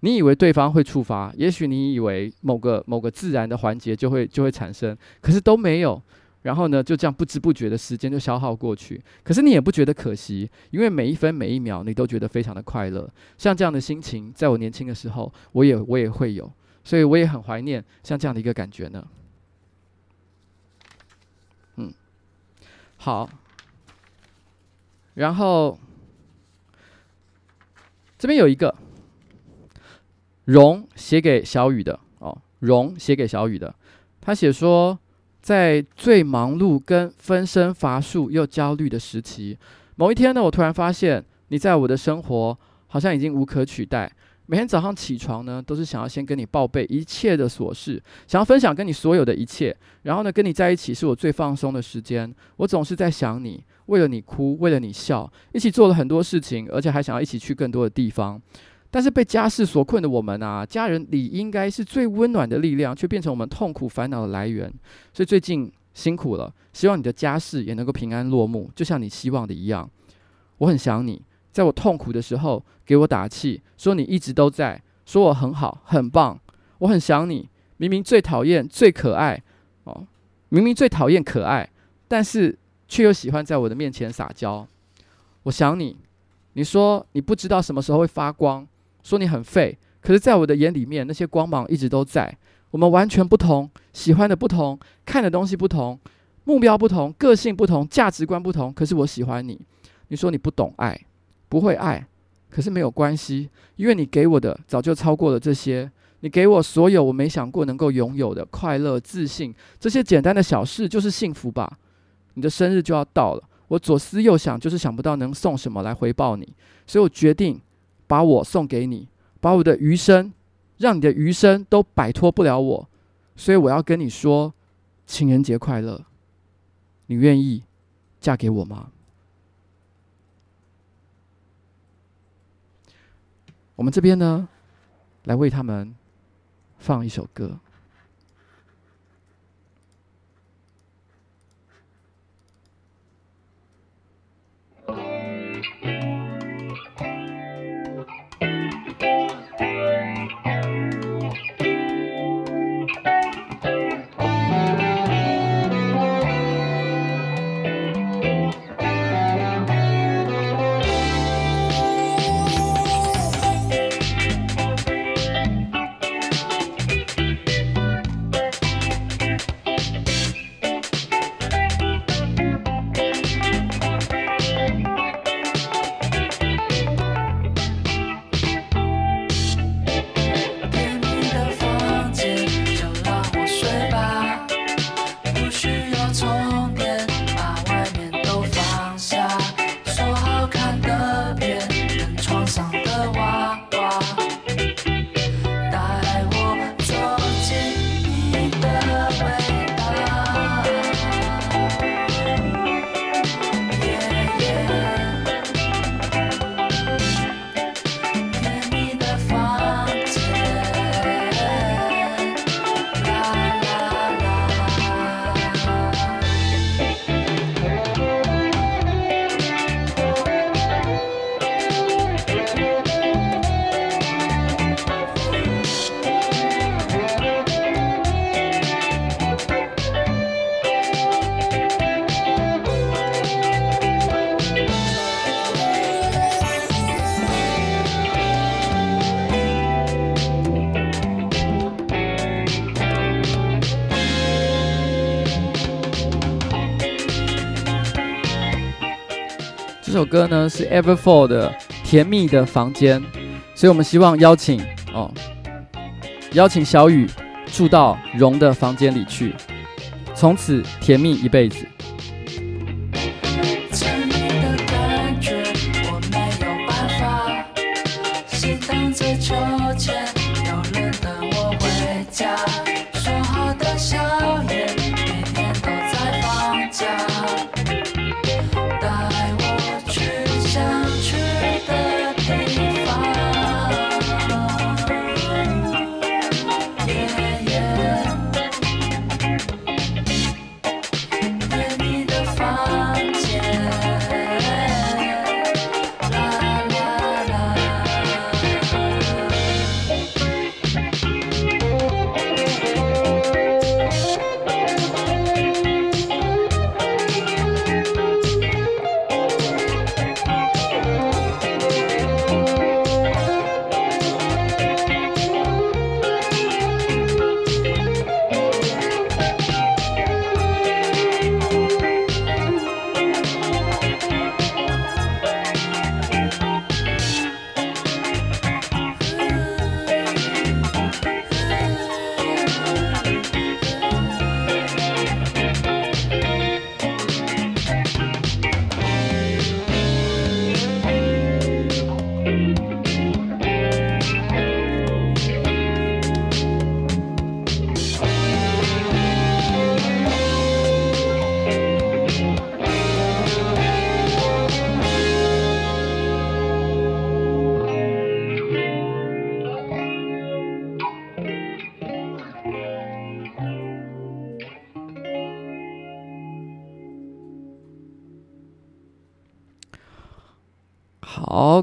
你以为对方会触发，也许你以为某个某个自然的环节就会就会产生，可是都没有。然后呢，就这样不知不觉的时间就消耗过去，可是你也不觉得可惜，因为每一分每一秒你都觉得非常的快乐。像这样的心情，在我年轻的时候，我也我也会有，所以我也很怀念像这样的一个感觉呢。嗯，好。然后这边有一个荣写给小雨的哦，荣写给小雨的，他写说。在最忙碌、跟分身乏术又焦虑的时期，某一天呢，我突然发现你在我的生活好像已经无可取代。每天早上起床呢，都是想要先跟你报备一切的琐事，想要分享跟你所有的一切。然后呢，跟你在一起是我最放松的时间。我总是在想你，为了你哭，为了你笑，一起做了很多事情，而且还想要一起去更多的地方。但是被家事所困的我们啊，家人理应该是最温暖的力量，却变成我们痛苦烦恼的来源。所以最近辛苦了，希望你的家事也能够平安落幕，就像你希望的一样。我很想你，在我痛苦的时候给我打气，说你一直都在，说我很好很棒。我很想你，明明最讨厌最可爱哦，明明最讨厌可爱，但是却又喜欢在我的面前撒娇。我想你，你说你不知道什么时候会发光。说你很废，可是在我的眼里面，那些光芒一直都在。我们完全不同，喜欢的不同，看的东西不同，目标不同，个性不同，价值观不同。可是我喜欢你。你说你不懂爱，不会爱，可是没有关系，因为你给我的早就超过了这些。你给我所有我没想过能够拥有的快乐、自信，这些简单的小事就是幸福吧。你的生日就要到了，我左思右想，就是想不到能送什么来回报你，所以我决定把我送给你，把我的余生，让你的余生都摆脱不了我。所以我要跟你说，情人节快乐！你愿意嫁给我吗？我们这边呢，来为他们放一首歌。歌呢是 Everfall 的《甜蜜的房间》，所以我们希望邀请哦，邀请小雨住到荣的房间里去，从此甜蜜一辈子。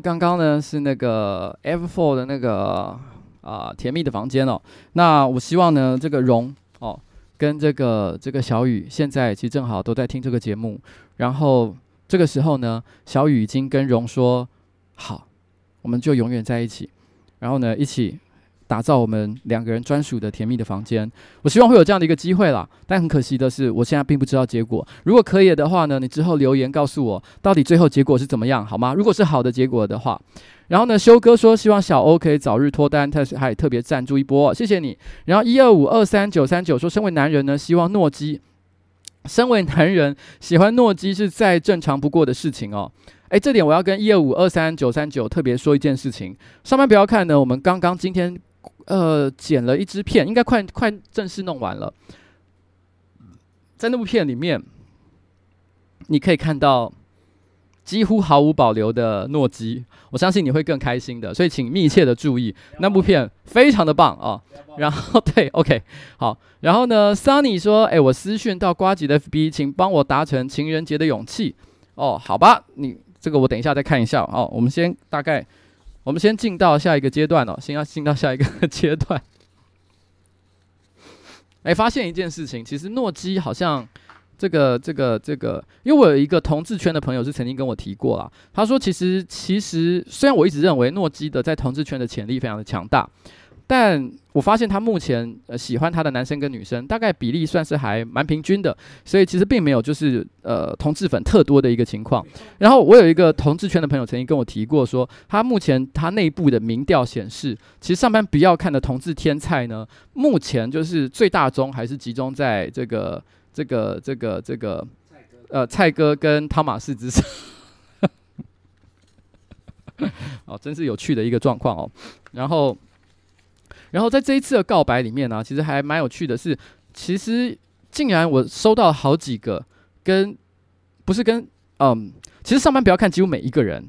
刚刚呢是那个 F Four 的那个啊甜蜜的房间哦。那我希望呢这个荣哦跟这个这个小雨现在其实正好都在听这个节目，然后这个时候呢小雨已经跟荣说好，我们就永远在一起，然后呢一起。打造我们两个人专属的甜蜜的房间，我希望会有这样的一个机会啦。但很可惜的是，我现在并不知道结果。如果可以的话呢，你之后留言告诉我，到底最后结果是怎么样，好吗？如果是好的结果的话，然后呢，修哥说希望小欧可以早日脱单，他还特别赞助一波，谢谢你。然后一二五二三九三九说，身为男人呢，希望诺基身为男人，喜欢诺基是再正常不过的事情哦。诶，这点我要跟一二五二三九三九特别说一件事情。上班不要看呢，我们刚刚今天呃剪了一支片，应该快快正式弄完了。在那部片里面，你可以看到几乎毫无保留的诺基，我相信你会更开心的，所以请密切的注意那部片，非常的棒啊！然后对，OK，好，然后呢，Sunny 说：“诶，我私讯到瓜吉的 FB，请帮我达成情人节的勇气。”哦，好吧，你这个我等一下再看一下哦。我们先大概，我们先进到下一个阶段哦，先要进到下一个 阶段。哎，发现一件事情，其实诺基好像这个、这个、这个，因为我有一个同志圈的朋友是曾经跟我提过啦，他说其实其实虽然我一直认为诺基的在同志圈的潜力非常的强大。但我发现他目前呃喜欢他的男生跟女生大概比例算是还蛮平均的，所以其实并没有就是呃同志粉特多的一个情况。然后我有一个同志圈的朋友曾经跟我提过说，他目前他内部的民调显示，其实上班不要看的同志天菜呢，目前就是最大宗还是集中在这个这个这个这个呃蔡哥跟汤马士之上。哦，真是有趣的一个状况哦。然后。然后在这一次的告白里面呢、其实还蛮有趣的是，其实竟然我收到了好几个跟不是跟嗯，其实上班不要看，几乎每一个人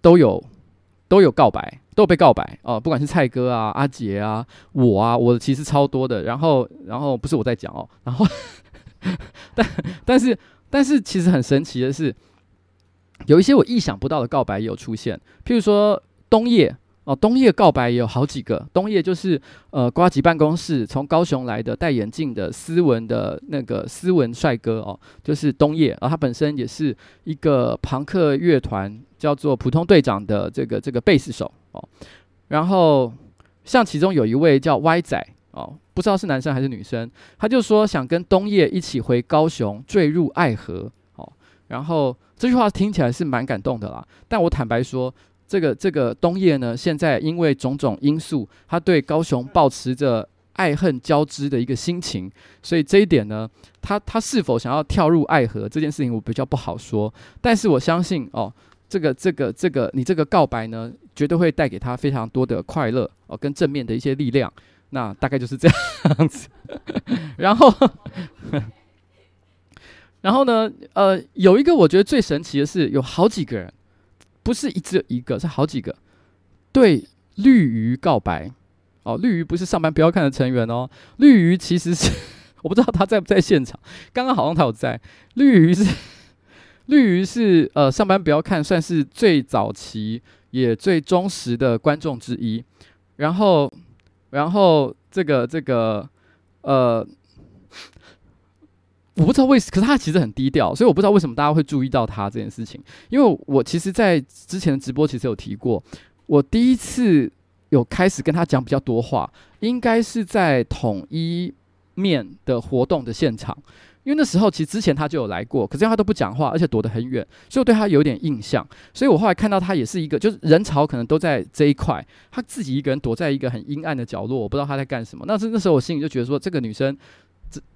都有都有告白，都有被告白哦、不管是蔡哥啊、阿杰啊、我啊，我其实超多的。然后然后不是我在讲哦，然后 但但是但是其实很神奇的是，有一些我意想不到的告白也有出现，譬如说东叶。哦，冬夜告白也有好几个。冬夜就是呃，瓜吉办公室从高雄来的戴眼镜的斯文的那个斯文帅哥哦，就是冬夜。而、哦、他本身也是一个朋克乐团叫做普通队长的这个这个贝斯手哦。然后像其中有一位叫歪仔哦，不知道是男生还是女生，他就说想跟冬夜一起回高雄坠入爱河哦。然后这句话听起来是蛮感动的啦，但我坦白说。这个这个东叶呢，现在因为种种因素，他对高雄抱持着爱恨交织的一个心情，所以这一点呢，他他是否想要跳入爱河这件事情，我比较不好说。但是我相信哦，这个这个这个你这个告白呢，绝对会带给他非常多的快乐哦，跟正面的一些力量。那大概就是这样子。然后，然后呢，呃，有一个我觉得最神奇的是，有好几个人。不是一只一个，是好几个。对绿鱼告白哦，绿鱼不是上班不要看的成员哦。绿鱼其实是 我不知道他在不在现场，刚刚好像他有在。绿鱼是绿鱼是呃上班不要看，算是最早期也最忠实的观众之一。然后，然后这个这个呃。我不知道为什，可是他其实很低调，所以我不知道为什么大家会注意到他这件事情。因为我其实，在之前的直播其实有提过，我第一次有开始跟他讲比较多话，应该是在统一面的活动的现场，因为那时候其实之前他就有来过，可是他都不讲话，而且躲得很远，所以我对他有点印象。所以我后来看到他也是一个，就是人潮可能都在这一块，他自己一个人躲在一个很阴暗的角落，我不知道他在干什么。那是那时候我心里就觉得说，这个女生。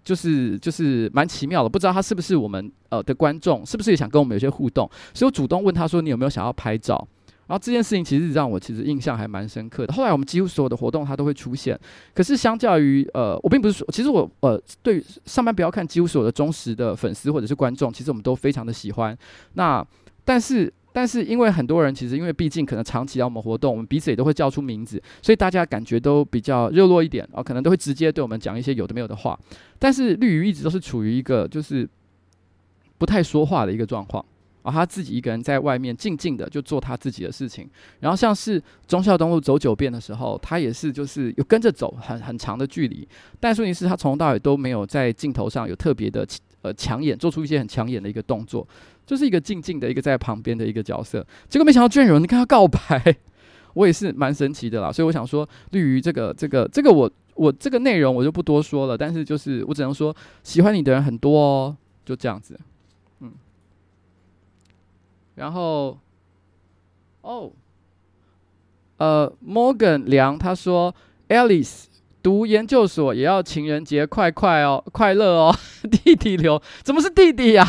就是就是蛮奇妙的，不知道他是不是我们呃的观众，是不是也想跟我们有些互动？所以我主动问他说：“你有没有想要拍照？”然后这件事情其实让我其实印象还蛮深刻的。后来我们几乎所有的活动他都会出现，可是相较于呃，我并不是说，其实我呃对上班不要看几乎所有的忠实的粉丝或者是观众，其实我们都非常的喜欢。那但是。但是因为很多人其实因为毕竟可能长期要我们活动，我们彼此也都会叫出名字，所以大家感觉都比较热络一点哦，可能都会直接对我们讲一些有的没有的话。但是绿鱼一直都是处于一个就是不太说话的一个状况啊，他自己一个人在外面静静的就做他自己的事情。然后像是忠孝东路走九遍的时候，他也是就是有跟着走很很长的距离，但问题是他从头到尾都没有在镜头上有特别的呃抢眼，做出一些很抢眼的一个动作。就是一个静静的一个在旁边的一个角色，结果没想到居然有人跟他告白，我也是蛮神奇的啦。所以我想说，对于这个这个这个我我这个内容我就不多说了，但是就是我只能说喜欢你的人很多哦，就这样子，嗯。然后，哦，呃，Morgan 梁他说，Alice 读研究所也要情人节快快哦，快乐哦，弟弟留，怎么是弟弟呀、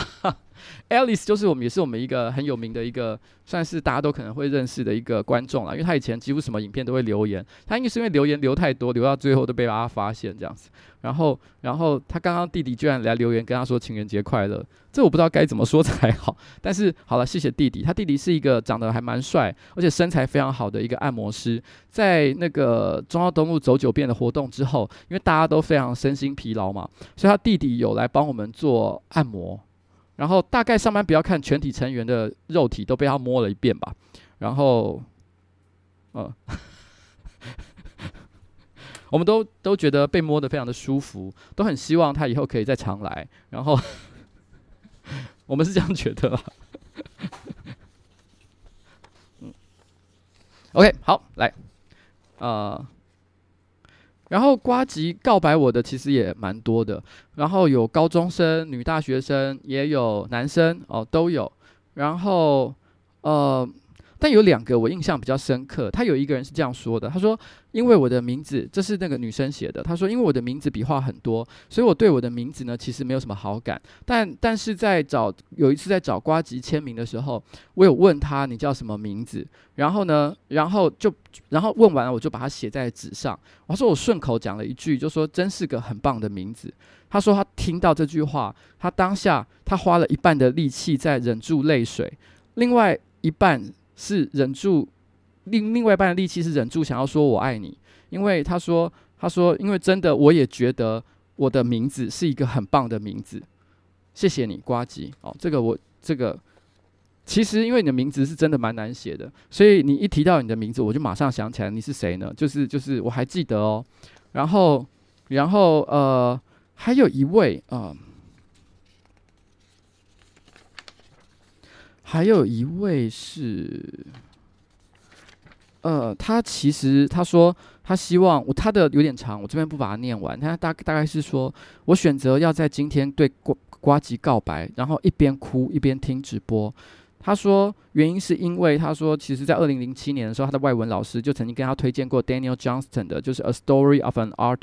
Alice 就是我们，也是我们一个很有名的一个，算是大家都可能会认识的一个观众了。因为他以前几乎什么影片都会留言，他应该是因为留言留太多，留到最后都被大家发现这样子。然后，然后他刚刚弟弟居然来留言跟他说情人节快乐，这我不知道该怎么说才好。但是好了，谢谢弟弟。他弟弟是一个长得还蛮帅，而且身材非常好的一个按摩师。在那个忠孝东路走九遍的活动之后，因为大家都非常身心疲劳嘛，所以他弟弟有来帮我们做按摩。然后大概上班不要看全体成员的肉体都被他摸了一遍吧，然后，嗯，我们都都觉得被摸得非常的舒服，都很希望他以后可以再常来。然后，我们是这样觉得啦。嗯，OK，好，来，啊、然后瓜吉告白我的其实也蛮多的，然后有高中生、女大学生，也有男生哦，都有。然后，呃。但有两个我印象比较深刻，他有一个人是这样说的，他说：“因为我的名字，这是那个女生写的。他说，因为我的名字笔画很多，所以我对我的名字呢其实没有什么好感。但但是在找有一次在找瓜吉签名的时候，我有问他你叫什么名字，然后呢，然后就然后问完了，我就把它写在纸上。我说我顺口讲了一句，就说真是个很棒的名字。他说他听到这句话，他当下他花了一半的力气在忍住泪水，另外一半。”是忍住，另另外一半的力气是忍住想要说我爱你，因为他说他说因为真的我也觉得我的名字是一个很棒的名字，谢谢你呱吉哦，这个我这个其实因为你的名字是真的蛮难写的，所以你一提到你的名字，我就马上想起来你是谁呢？就是就是我还记得哦，然后然后呃还有一位啊。还有一位是，呃，他其实他说他希望我他的有点长，我这边不把它念完。他大大概是说我选择要在今天对瓜瓜吉告白，然后一边哭一边听直播。他说，原因是因为他说，其实，在二零零七年的时候，他的外文老师就曾经跟他推荐过 Daniel Johnston 的，就是《A Story of an Artist》，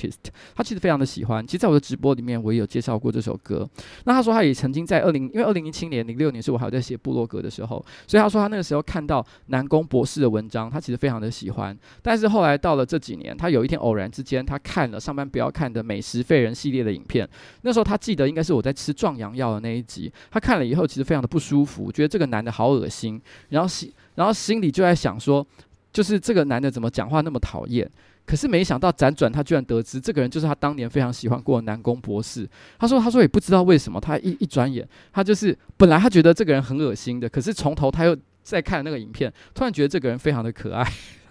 他其实非常的喜欢。其实，在我的直播里面，我也有介绍过这首歌。那他说，他也曾经在二零，因为二零零七年、零六年是我还在写部落格的时候，所以他说他那个时候看到南宫博士的文章，他其实非常的喜欢。但是后来到了这几年，他有一天偶然之间，他看了《上班不要看的美食废人》系列的影片。那时候他记得应该是我在吃壮阳药的那一集，他看了以后，其实非常的不舒服，觉得这个男的好恶心。然后心，然后心里就在想说，就是这个男的怎么讲话那么讨厌？可是没想到辗转，他居然得知这个人就是他当年非常喜欢过的南宫博士。他说，他说也不知道为什么，他一一转眼，他就是本来他觉得这个人很恶心的，可是从头他又再看那个影片，突然觉得这个人非常的可爱。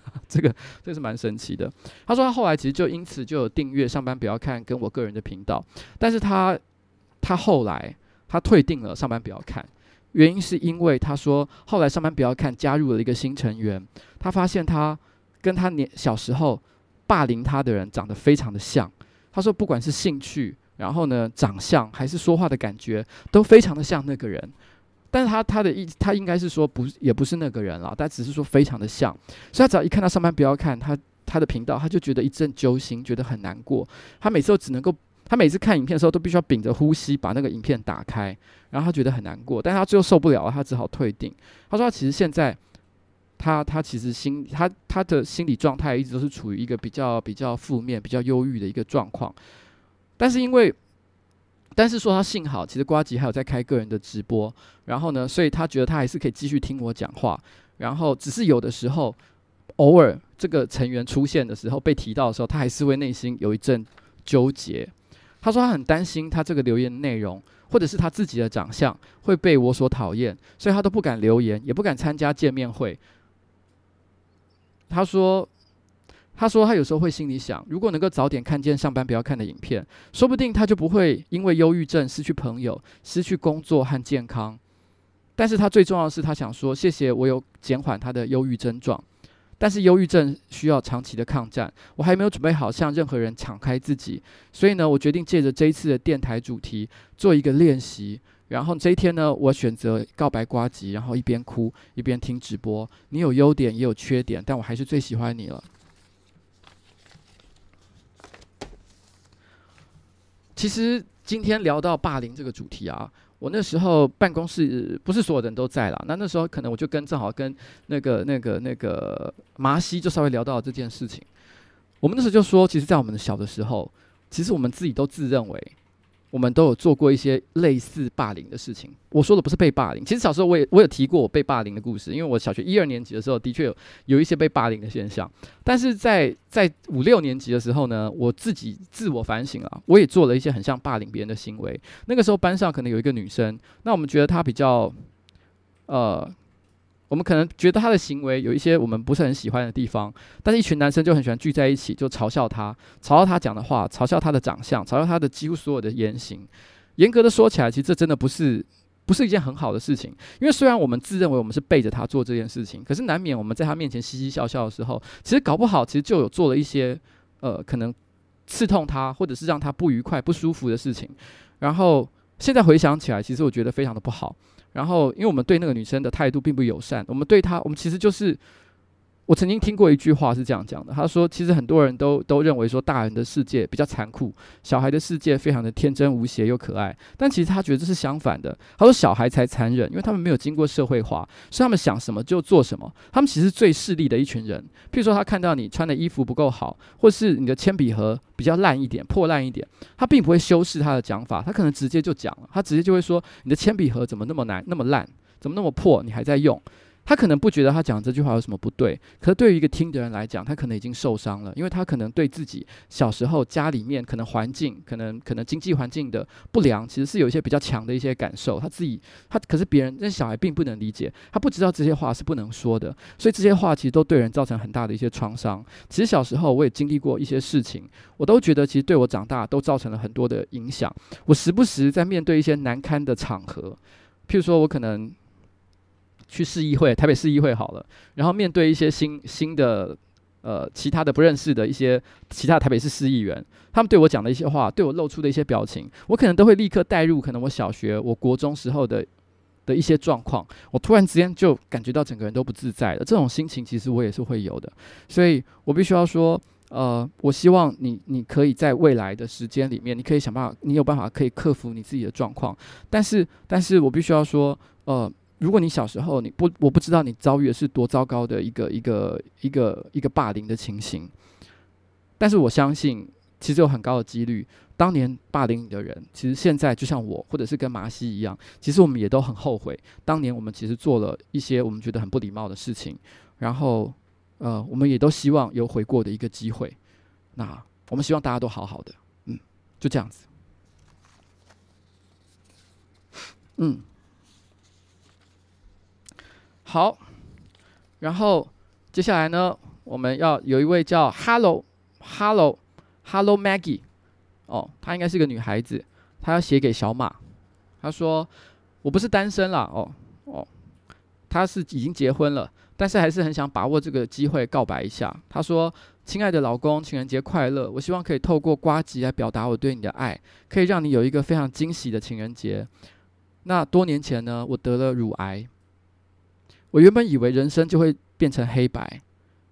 这个这个是蛮神奇的。他说他后来其实就因此就有订阅上班不要看跟我个人的频道，但是他他后来他退订了上班不要看。原因是因为他说，后来上班不要看加入了一个新成员，他发现他跟他年小时候霸凌他的人长得非常的像。他说，不管是兴趣，然后呢长相，还是说话的感觉，都非常的像那个人。但是他他的意他应该是说不也不是那个人了，但只是说非常的像。所以他只要一看到上班不要看他他的频道，他就觉得一阵揪心，觉得很难过。他每次都只能够。他每次看影片的时候都必须要屏着呼吸把那个影片打开，然后他觉得很难过，但他最后受不了了，他只好退订。他说他其实现在，他他其实心他他的心理状态一直都是处于一个比较比较负面、比较忧郁的一个状况。但是因为，但是说他幸好，其实瓜吉还有在开个人的直播，然后呢，所以他觉得他还是可以继续听我讲话。然后只是有的时候，偶尔这个成员出现的时候被提到的时候，他还是会内心有一阵纠结。他说他很担心他这个留言内容，或者是他自己的长相会被我所讨厌，所以他都不敢留言，也不敢参加见面会。他说，他说他有时候会心里想，如果能够早点看见上班不要看的影片，说不定他就不会因为忧郁症失去朋友、失去工作和健康。但是他最重要的是，他想说谢谢我有减缓他的忧郁症状。但是忧郁症需要长期的抗战，我还没有准备好向任何人敞开自己，所以呢，我决定借着这一次的电台主题做一个练习。然后这一天呢，我选择告白瓜吉，然后一边哭一边听直播。你有优点也有缺点，但我还是最喜欢你了。其实今天聊到霸凌这个主题啊，我那时候办公室不是所有人都在啦，那那时候可能我就跟正好跟那个那个那个麻西就稍微聊到这件事情。我们那时候就说，其实，在我们小的时候，其实我们自己都自认为。我们都有做过一些类似霸凌的事情。我说的不是被霸凌，其实小时候我也我有提过我被霸凌的故事，因为我小学一二年级的时候的确有有一些被霸凌的现象。但是在在五六年级的时候呢，我自己自我反省了，我也做了一些很像霸凌别人的行为。那个时候班上可能有一个女生，那我们觉得她比较，呃。我们可能觉得他的行为有一些我们不是很喜欢的地方，但是一群男生就很喜欢聚在一起，就嘲笑他，嘲笑他讲的话，嘲笑他的长相，嘲笑他的几乎所有的言行。严格的说起来，其实这真的不是不是一件很好的事情。因为虽然我们自认为我们是背着他做这件事情，可是难免我们在他面前嘻嘻笑笑的时候，其实搞不好其实就有做了一些呃可能刺痛他，或者是让他不愉快、不舒服的事情。然后现在回想起来，其实我觉得非常的不好。然后，因为我们对那个女生的态度并不友善，我们对她，我们其实就是，我曾经听过一句话是这样讲的，他说，其实很多人都都认为说，大人的世界比较残酷，小孩的世界非常的天真无邪又可爱，但其实他觉得这是相反的。他说，小孩才残忍，因为他们没有经过社会化，所以他们想什么就做什么，他们其实最势利的一群人。譬如说，他看到你穿的衣服不够好，或是你的铅笔盒比较烂一点、破烂一点，他并不会修饰他的讲法，他可能直接就讲了，他直接就会说：“你的铅笔盒怎么那么难、那么烂，怎么那么破，你还在用？”他可能不觉得他讲这句话有什么不对，可是对于一个听的人来讲，他可能已经受伤了，因为他可能对自己小时候家里面可能环境、可能可能经济环境的不良，其实是有一些比较强的一些感受。他自己他可是别人那小孩并不能理解，他不知道这些话是不能说的，所以这些话其实都对人造成很大的一些创伤。其实小时候我也经历过一些事情，我都觉得其实对我长大都造成了很多的影响。我时不时在面对一些难堪的场合，譬如说我可能。去市议会，台北市议会好了，然后面对一些新新的呃其他的不认识的一些其他台北市市议员，他们对我讲的一些话，对我露出的一些表情，我可能都会立刻带入可能我小学、我国中时候的的一些状况，我突然之间就感觉到整个人都不自在了。这种心情其实我也是会有的，所以我必须要说，呃，我希望你你可以在未来的时间里面，你可以想办法，你有办法可以克服你自己的状况，但是但是我必须要说，呃。如果你小时候你不，我不知道你遭遇的是多糟糕的一个一个一个一个霸凌的情形，但是我相信，其实有很高的几率，当年霸凌你的人，其实现在就像我，或者是跟麻西一样，其实我们也都很后悔，当年我们其实做了一些我们觉得很不礼貌的事情，然后，呃，我们也都希望有悔过的一个机会。那我们希望大家都好好的，嗯，就这样子，嗯。好，然后接下来呢，我们要有一位叫 Hello Hello Hello Maggie，哦，她应该是个女孩子，她要写给小马，她说我不是单身啦，哦哦，她是已经结婚了，但是还是很想把握这个机会告白一下。她说：“亲爱的老公，情人节快乐！我希望可以透过瓜吉来表达我对你的爱，可以让你有一个非常惊喜的情人节。”那多年前呢，我得了乳癌。我原本以为人生就会变成黑白，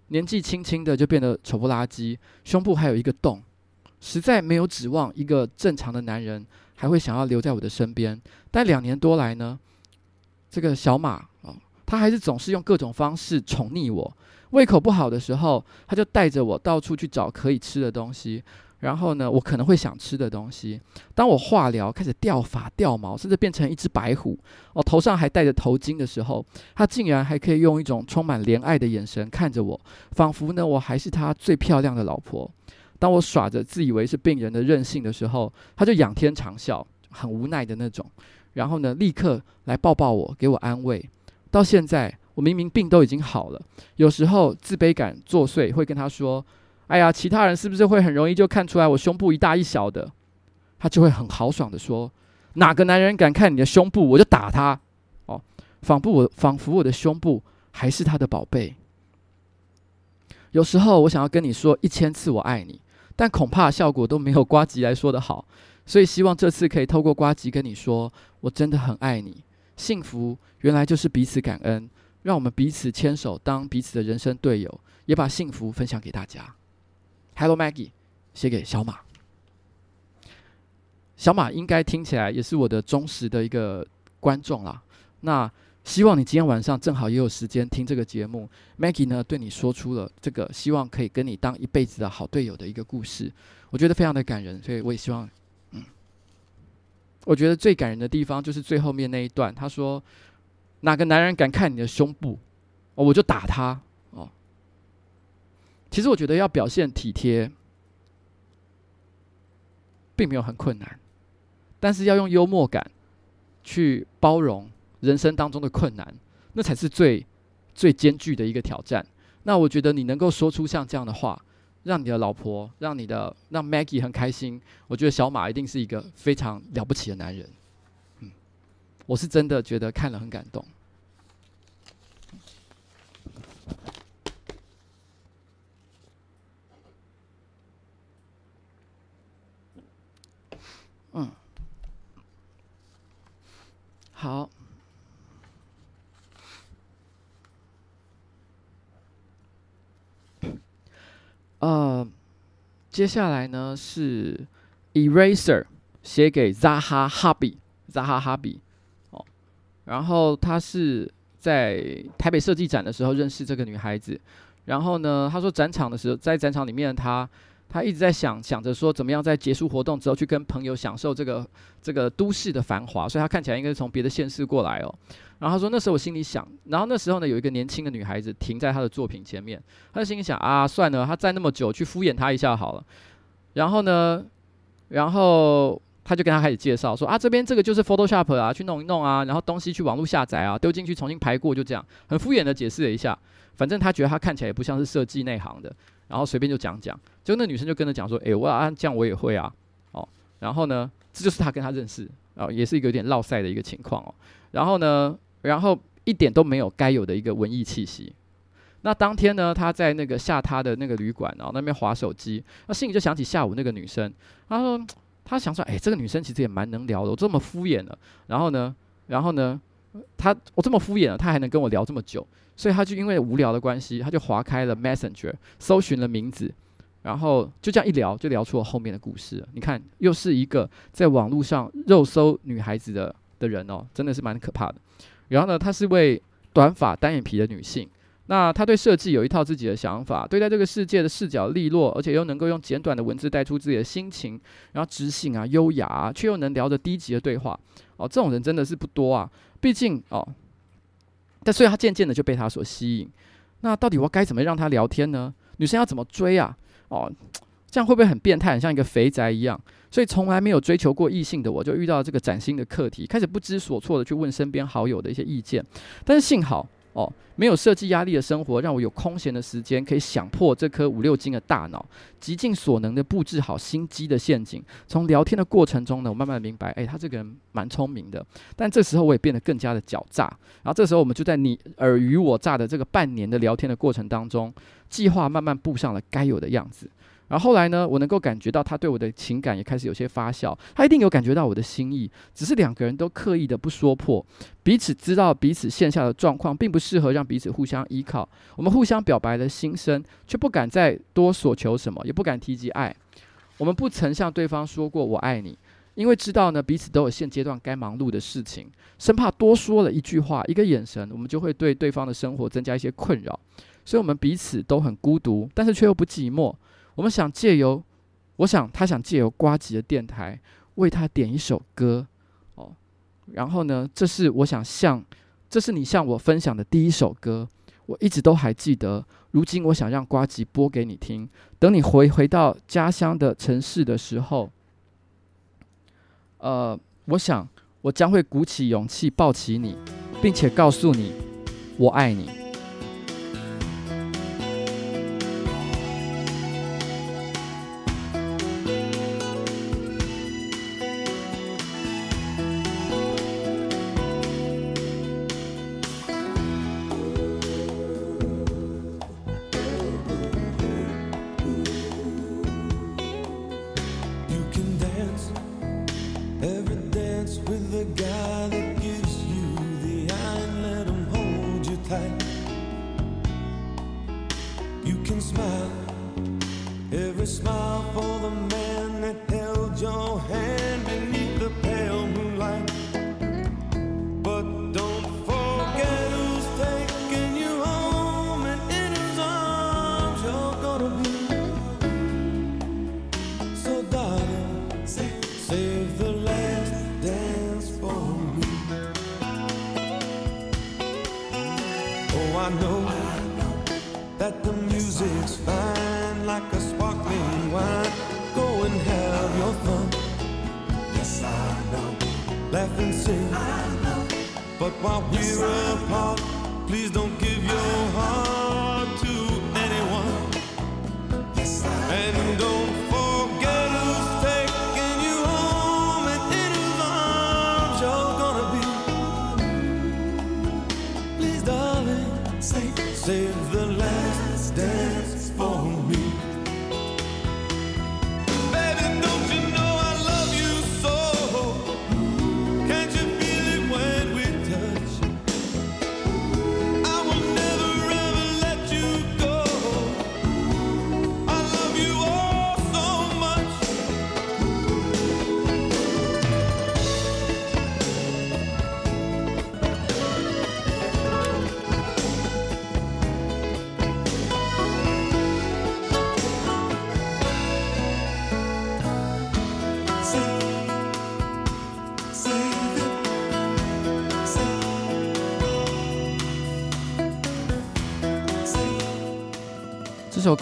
年纪轻轻的就变得丑不拉几，胸部还有一个洞，实在没有指望一个正常的男人还会想要留在我的身边。但两年多来呢，这个小马啊、他还是总是用各种方式宠溺我。胃口不好的时候，他就带着我到处去找可以吃的东西。然后呢，我可能会想吃的东西。当我化疗开始掉发掉毛，甚至变成一只白虎，哦，头上还戴着头巾的时候，他竟然还可以用一种充满怜爱的眼神看着我，仿佛呢我还是他最漂亮的老婆。当我耍着自以为是病人的任性的时候，他就仰天长啸，很无奈的那种。然后呢，立刻来抱抱我，给我安慰。到现在，我明明病都已经好了，有时候自卑感作祟，会跟他说。哎呀，其他人是不是会很容易就看出来我胸部一大一小的？他就会很豪爽的说：“哪个男人敢看你的胸部，我就打他。”哦，仿佛我仿佛我的胸部还是他的宝贝。有时候我想要跟你说一千次我爱你，但恐怕效果都没有呱吉来说的好。所以希望这次可以透过呱吉跟你说，我真的很爱你。幸福原来就是彼此感恩，让我们彼此牵手当彼此的人生队友，也把幸福分享给大家。Hello Maggie，写给小马。小马应该听起来也是我的忠实的一个观众啦。那希望你今天晚上正好也有时间听这个节目。Maggie 呢，对你说出了这个希望可以跟你当一辈子的好队友的一个故事，我觉得非常的感人，所以我也希望，嗯，我觉得最感人的地方就是最后面那一段，他说：“哪个男人敢看你的胸部，我就打他。”其实我觉得要表现体贴，并没有很困难，但是要用幽默感去包容。人生当中的困难，那才是最最艰巨的一个挑战。那我觉得你能够说出像这样的话，让你的老婆，让你的让 Maggie 很开心。我觉得小马一定是一个非常了不起的男人。嗯，我是真的觉得看了很感动。嗯，好。呃，接下来呢是 Eraser 写给 zaha habi zaha habi 哦，然后他是在台北设计展的时候认识这个女孩子，然后呢，他说展场的时候，在展场里面他。他一直在想想着说，怎么样在结束活动之后去跟朋友享受这个这个都市的繁华，所以他看起来应该是从别的县市过来哦。然后他说那时候我心里想，然后那时候呢有一个年轻的女孩子停在他的作品前面，他心里想啊，算了，他站那么久，去敷衍他一下好了。然后呢，然后他就跟他开始介绍说啊，这边这个就是 Photoshop 啊，去弄一弄啊，然后东西去网络下载啊，丢进去重新排过，就这样，很敷衍的解释了一下。反正他觉得他看起来也不像是设计内行的。然后随便就讲讲，就那女生就跟着讲说：“诶，我啊这样我也会啊，哦，然后呢，这就是他跟他认识，哦，也是一个有点落赛的一个情况哦。然后呢，然后一点都没有该有的一个文艺气息。那当天呢，他在那个下榻的那个旅馆，然后那边滑手机，那心里就想起下午那个女生。他说他想说，诶，这个女生其实也蛮能聊的，我这么敷衍了。然后呢，然后呢，他我这么敷衍了，他还能跟我聊这么久。”所以他就因为无聊的关系，他就划开了 Messenger，搜寻了名字，然后就这样一聊，就聊出了后面的故事。你看，又是一个在网络上肉搜女孩子的的人哦，真的是蛮可怕的。然后呢，她是位短发单眼皮的女性，那他对设计有一套自己的想法，对待这个世界的视角利落，而且又能够用简短的文字带出自己的心情，然后知性啊、优雅啊，却又能聊着低级的对话哦，这种人真的是不多啊。毕竟哦。但所以他渐渐的就被他所吸引，那到底我该怎么让他聊天呢？女生要怎么追啊？哦，这样会不会很变态，很像一个肥宅一样？所以从来没有追求过异性的我，就遇到这个崭新的课题，开始不知所措的去问身边好友的一些意见。但是幸好。哦，没有设计压力的生活，让我有空闲的时间，可以想破这颗五六斤的大脑，极尽所能的布置好心机的陷阱。从聊天的过程中呢，我慢慢明白，哎，他这个人蛮聪明的。但这时候我也变得更加的狡诈。然后这时候我们就在你尔虞我诈的这个半年的聊天的过程当中，计划慢慢步上了该有的样子。然后后来呢，我能够感觉到他对我的情感也开始有些发酵，他一定有感觉到我的心意，只是两个人都刻意的不说破，彼此知道彼此现下的状况并不适合让彼此互相依靠，我们互相表白了心声，却不敢再多索求什么，也不敢提及爱，我们不曾向对方说过我爱你，因为知道呢彼此都有现阶段该忙碌的事情，生怕多说了一句话，一个眼神，我们就会对对方的生活增加一些困扰，所以我们彼此都很孤独，但是却又不寂寞。我们想借由，我想他想借由瓜吉的电台为他点一首歌，哦，然后呢，这是我想向，这是你向我分享的第一首歌，我一直都还记得。如今我想让瓜吉播给你听，等你回回到家乡的城市的时候，呃，我想我将会鼓起勇气抱起你，并且告诉你，我爱你。You can smile, every smile for the man that held your hand. But while we're apart, please don't give your heart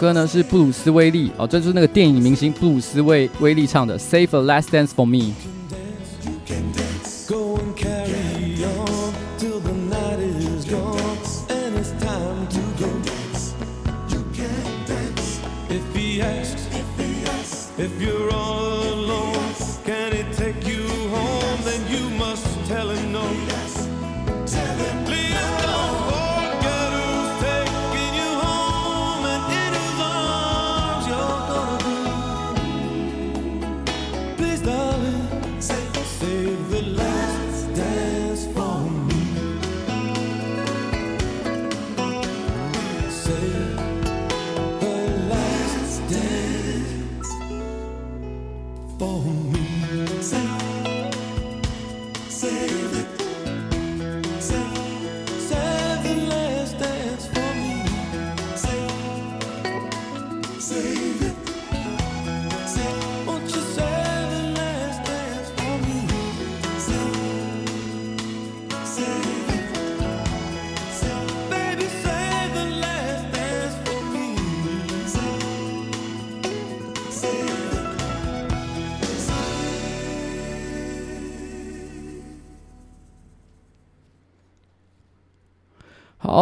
歌呢是布鲁斯威利哦，这就是那个电影明星布鲁斯威威利唱的《Save a Last Dance for Me》。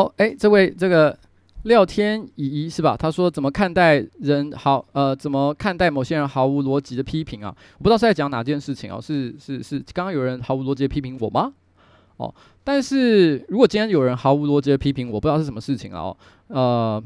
好，哎，这位这个廖天怡是吧？他说怎么看待人好呃，怎么看待某些人毫无逻辑的批评啊？我不知道是在讲哪件事情哦，是是是，刚刚有人毫无逻辑的批评我吗？哦，但是如果今天有人毫无逻辑的批评我，不知道是什么事情啊？哦，呃，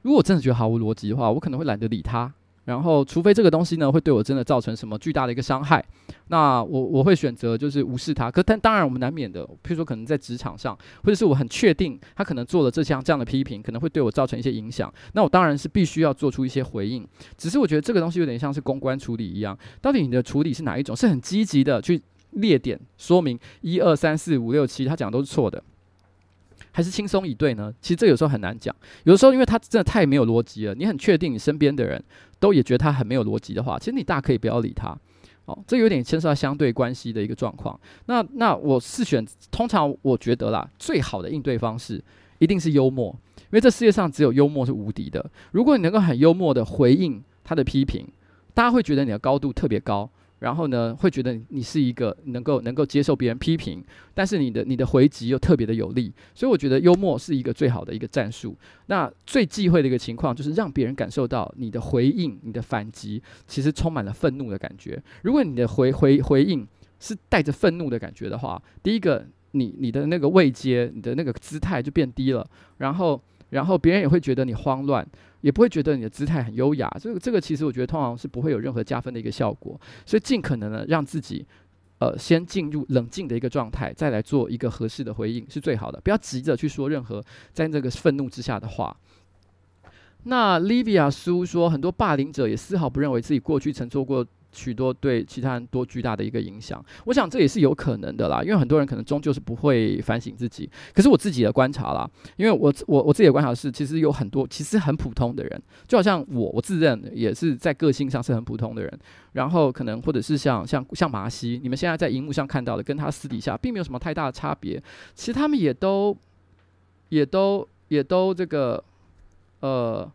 如果我真的觉得毫无逻辑的话，我可能会懒得理他。然后，除非这个东西呢会对我真的造成什么巨大的一个伤害，那我我会选择就是无视它。可但当然，我们难免的，譬如说可能在职场上，或者是我很确定他可能做了这项这样的批评，可能会对我造成一些影响，那我当然是必须要做出一些回应。只是我觉得这个东西有点像是公关处理一样，到底你的处理是哪一种？是很积极的去列点说明一二三四五六七，他讲的都是错的。还是轻松以对呢？其实这有时候很难讲。有的时候，因为他真的太没有逻辑了，你很确定你身边的人都也觉得他很没有逻辑的话，其实你大可以不要理他。哦，这有点牵涉到相对关系的一个状况。那那我是选，通常我觉得啦，最好的应对方式一定是幽默，因为这世界上只有幽默是无敌的。如果你能够很幽默的回应他的批评，大家会觉得你的高度特别高。然后呢，会觉得你是一个能够能够接受别人批评，但是你的你的回击又特别的有力，所以我觉得幽默是一个最好的一个战术。那最忌讳的一个情况就是让别人感受到你的回应、你的反击其实充满了愤怒的感觉。如果你的回回回应是带着愤怒的感觉的话，第一个，你你的那个位阶、你的那个姿态就变低了，然后然后别人也会觉得你慌乱。也不会觉得你的姿态很优雅，这个这个其实我觉得通常是不会有任何加分的一个效果，所以尽可能的让自己，呃，先进入冷静的一个状态，再来做一个合适的回应是最好的，不要急着去说任何在这个愤怒之下的话。那 Livia 苏说，很多霸凌者也丝毫不认为自己过去曾做过。许多对其他人多巨大的一个影响，我想这也是有可能的啦，因为很多人可能终究是不会反省自己。可是我自己的观察啦，因为我我我自己的观察是，其实有很多其实很普通的人，就好像我我自认也是在个性上是很普通的人，然后可能或者是像像像马西，你们现在在荧幕上看到的，跟他私底下并没有什么太大的差别。其实他们也都也都也都这个呃，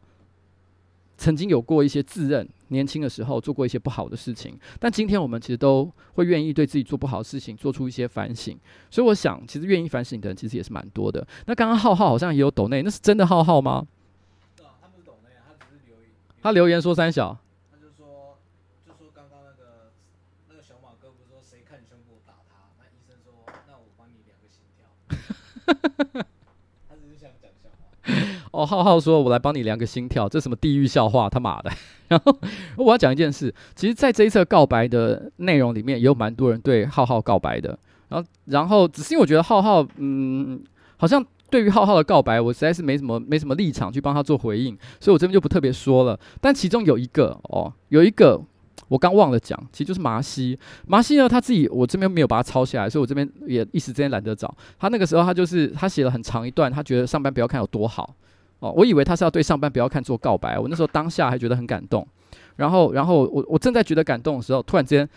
曾经有过一些自认年轻的时候做过一些不好的事情，但今天我们其实都会愿意对自己做不好的事情做出一些反省。所以我想，其实愿意反省的人其实也是蛮多的。那刚刚浩浩好像也有抖内，那是真的浩浩吗？他不抖内，他只是留言说三小。他只是想讲笑话。哦，浩浩说：“我来帮你量个心跳，这什么地狱笑话？他妈的！” 然后我要讲一件事，其实，在这一次告白的内容里面，也有蛮多人对浩浩告白的。然后，然后只是因为我觉得浩浩，嗯，好像对于浩浩的告白，我实在是没什么没什么立场去帮他做回应，所以我这边就不特别说了。但其中有一个哦，有一个。我刚忘了讲，其实就是麻西。麻西呢，他自己我这边没有把它抄下来，所以我这边也一时之间懒得找。他那个时候，他就是他写了很长一段，他觉得上班不要看有多好哦。我以为他是要对上班不要看做告白，我那时候当下还觉得很感动。然后，然后我我正在觉得感动的时候，突然之间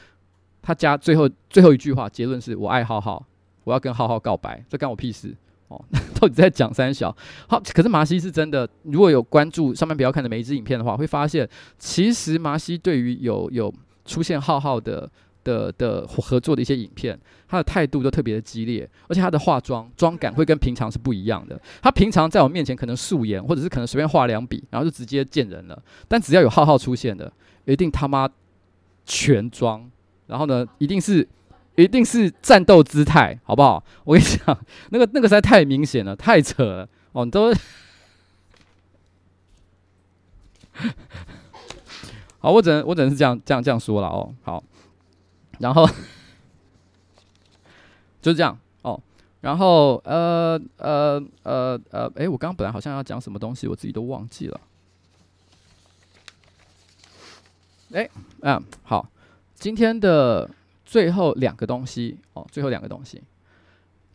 他加最后最后一句话，结论是我爱浩浩，我要跟浩浩告白，这干我屁事。哦，到底在讲三小？好，可是麻西是真的。如果有关注上班不要看的每一支影片的话，会发现其实麻西对于有有出现浩浩的的的合作的一些影片，他的态度都特别的激烈，而且他的化妆妆感会跟平常是不一样的。他平常在我面前可能素颜，或者是可能随便画两笔，然后就直接见人了。但只要有浩浩出现的，一定他妈全妆，然后呢，一定是。一定是战斗姿态，好不好？我跟你讲，那个那个实在太明显了，太扯了哦！你都 好，我只能我只能是这样这样这样说了哦。好，然后就这样哦。然后呃呃呃呃，哎，我刚刚本来好像要讲什么东西，我自己都忘记了。哎，嗯，好，今天的。最后两个东西哦，最后两个东西，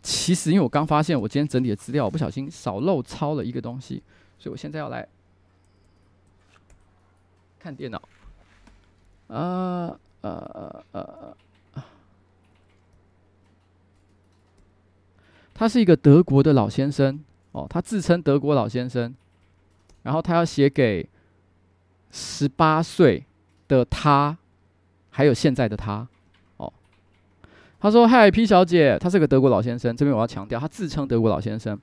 其实因为我刚发现我今天整理的资料，我不小心少漏抄了一个东西，所以我现在要来看电脑。呃呃呃呃，他是一个德国的老先生哦，他自称德国老先生，然后他要写给十八岁的他，还有现在的他哦。他说：“嗨，P 小姐，他是个德国老先生。这边我要强调，他自称德国老先生。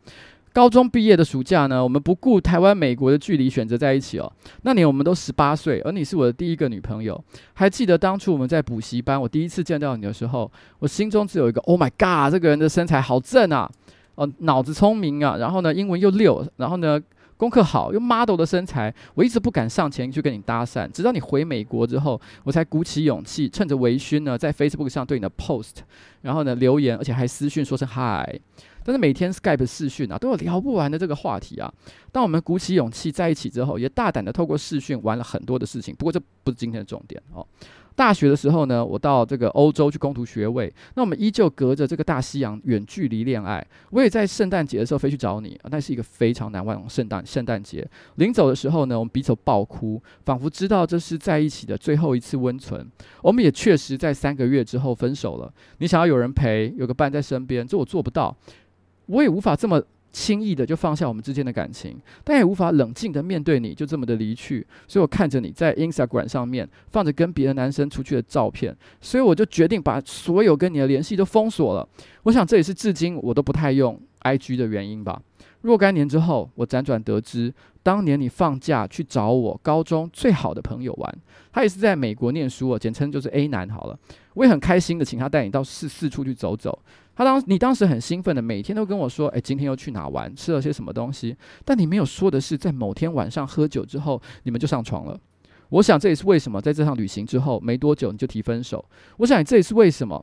高中毕业的暑假呢，我们不顾台湾、美国的距离，选择在一起哦。那年我们都十八岁，而你是我的第一个女朋友。还记得当初我们在补习班，我第一次见到你的时候，我心中只有一个 ‘Oh my God’，这个人的身材好正啊，哦，脑子聪明啊，然后呢，英文又溜，然后呢。”功课好又 model 的身材，我一直不敢上前去跟你搭讪，直到你回美国之后，我才鼓起勇气，趁着微醺呢，在 Facebook 上对你的 post，然后呢留言，而且还私讯说声 hi。但是每天 Skype 视讯啊，都有聊不完的这个话题啊。当我们鼓起勇气在一起之后，也大胆的透过视讯玩了很多的事情。不过这不是今天的重点哦。大学的时候呢，我到这个欧洲去攻读学位，那我们依旧隔着这个大西洋远距离恋爱。我也在圣诞节的时候飞去找你，那是一个非常难忘圣诞圣诞节。临走的时候呢，我们彼此爆哭，仿佛知道这是在一起的最后一次温存。我们也确实在三个月之后分手了。你想要有人陪，有个伴在身边，这我做不到，我也无法这么。轻易的就放下我们之间的感情，但也无法冷静的面对你就这么的离去，所以我看着你在 Instagram 上面放着跟别的男生出去的照片，所以我就决定把所有跟你的联系都封锁了。我想这也是至今我都不太用 IG 的原因吧。若干年之后，我辗转得知，当年你放假去找我高中最好的朋友玩，他也是在美国念书哦，简称就是 A 男好了。我也很开心的请他带你到四四处去走走。他当你当时很兴奋的，每天都跟我说：“哎，今天又去哪玩，吃了些什么东西？”但你没有说的是，在某天晚上喝酒之后，你们就上床了。我想这也是为什么在这趟旅行之后没多久你就提分手。我想这也是为什么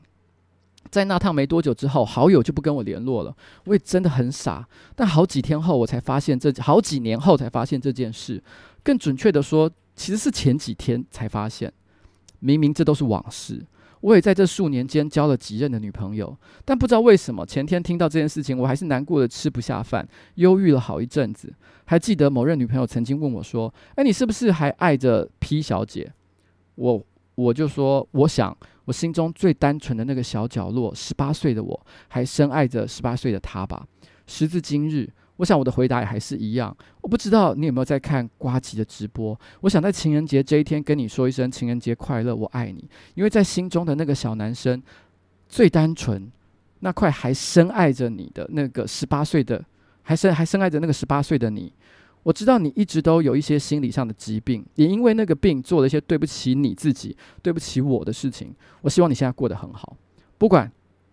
在那趟没多久之后，好友就不跟我联络了。我也真的很傻，但好几天后我才发现这，好几年后才发现这件事。更准确的说，其实是前几天才发现，明明这都是往事。我也在这数年间交了几任的女朋友，但不知道为什么，前天听到这件事情，我还是难过的吃不下饭，忧郁了好一阵子。还记得某任女朋友曾经问我说：“哎，你是不是还爱着 P 小姐？”我我就说：“我想，我心中最单纯的那个小角落，十八岁的我还深爱着十八岁的她吧。”时至今日，我想我的回答也还是一样。我不知道你有没有在看瓜吉的直播。我想在情人节这一天跟你说一声情人节快乐，我爱你。因为在心中的那个小男生，最单纯，那块还深爱着你的那个十八岁的，还深还深爱着那个十八岁的你。我知道你一直都有一些心理上的疾病，也因为那个病做了一些对不起你自己、对不起我的事情。我希望你现在过得很好，不管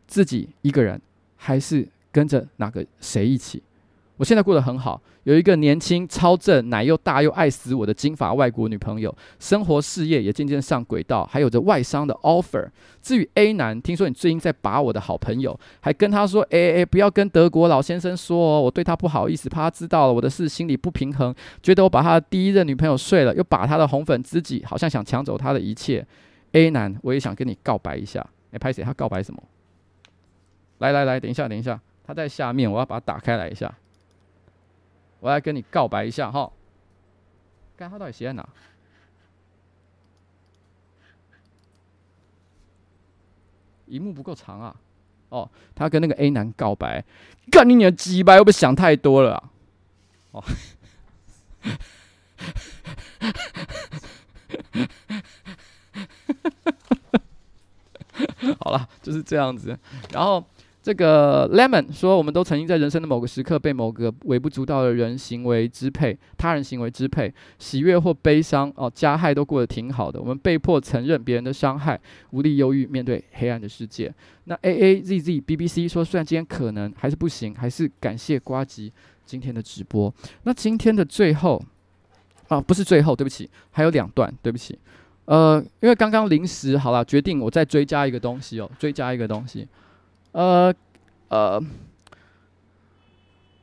自己一个人还是跟着哪个谁一起。我现在过得很好，有一个年轻、超正、奶又大又爱死我的金发外国女朋友，生活事业也渐渐上轨道，还有着外商的 offer。至于 A 男，听说你最近在把我的好朋友，还跟他说：“哎哎，不要跟德国老先生说哦，我对他不好意思，怕他知道了我的事，心里不平衡，觉得我把他的第一任女朋友睡了，又把他的红粉知己，好像想抢走他的一切。”A 男，我也想跟你告白一下。哎，拍谁？他告白什么？来来来，等一下，等一下，他在下面，我要把它打开来一下。我来跟你告白一下哈，看他到底写在哪？萤幕不够长啊！哦，他跟那个 A 男告白，干你娘鸡掰！会不想太多了？哦，好了，就是这样子，然后。这个 Lemon 说，我们都曾经在人生的某个时刻被某个微不足道的人行为支配，他人行为支配，喜悦或悲伤哦，加害都过得挺好的。我们被迫承认别人的伤害，无力忧郁，面对黑暗的世界。那 A A Z Z B B C 说，虽然今天可能还是不行，还是感谢呱吉今天的直播。那今天的最后啊，不是最后，对不起，还有两段，对不起。呃，因为刚刚临时好了，决定我再追加一个东西哦，追加一个东西。呃呃，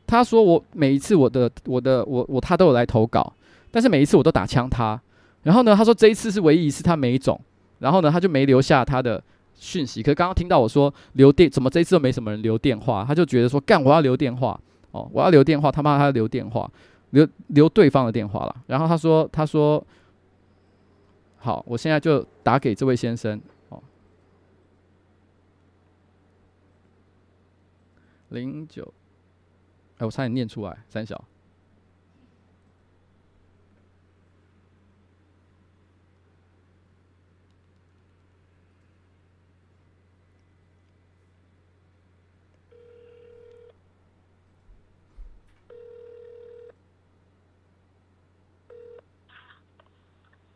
他说我每一次我的我的我我他都有来投稿，但是每一次我都打枪他。然后呢，他说这一次是唯一一次他没种，然后呢他就没留下他的讯息。可刚刚听到我说留电，怎么这一次都没什么人留电话？他就觉得说干，我要留电话哦，我要留电话，他妈他要留电话，留留对方的电话了。然后他说他说好，我现在就打给这位先生。零九，哎，我差点念出来，三小。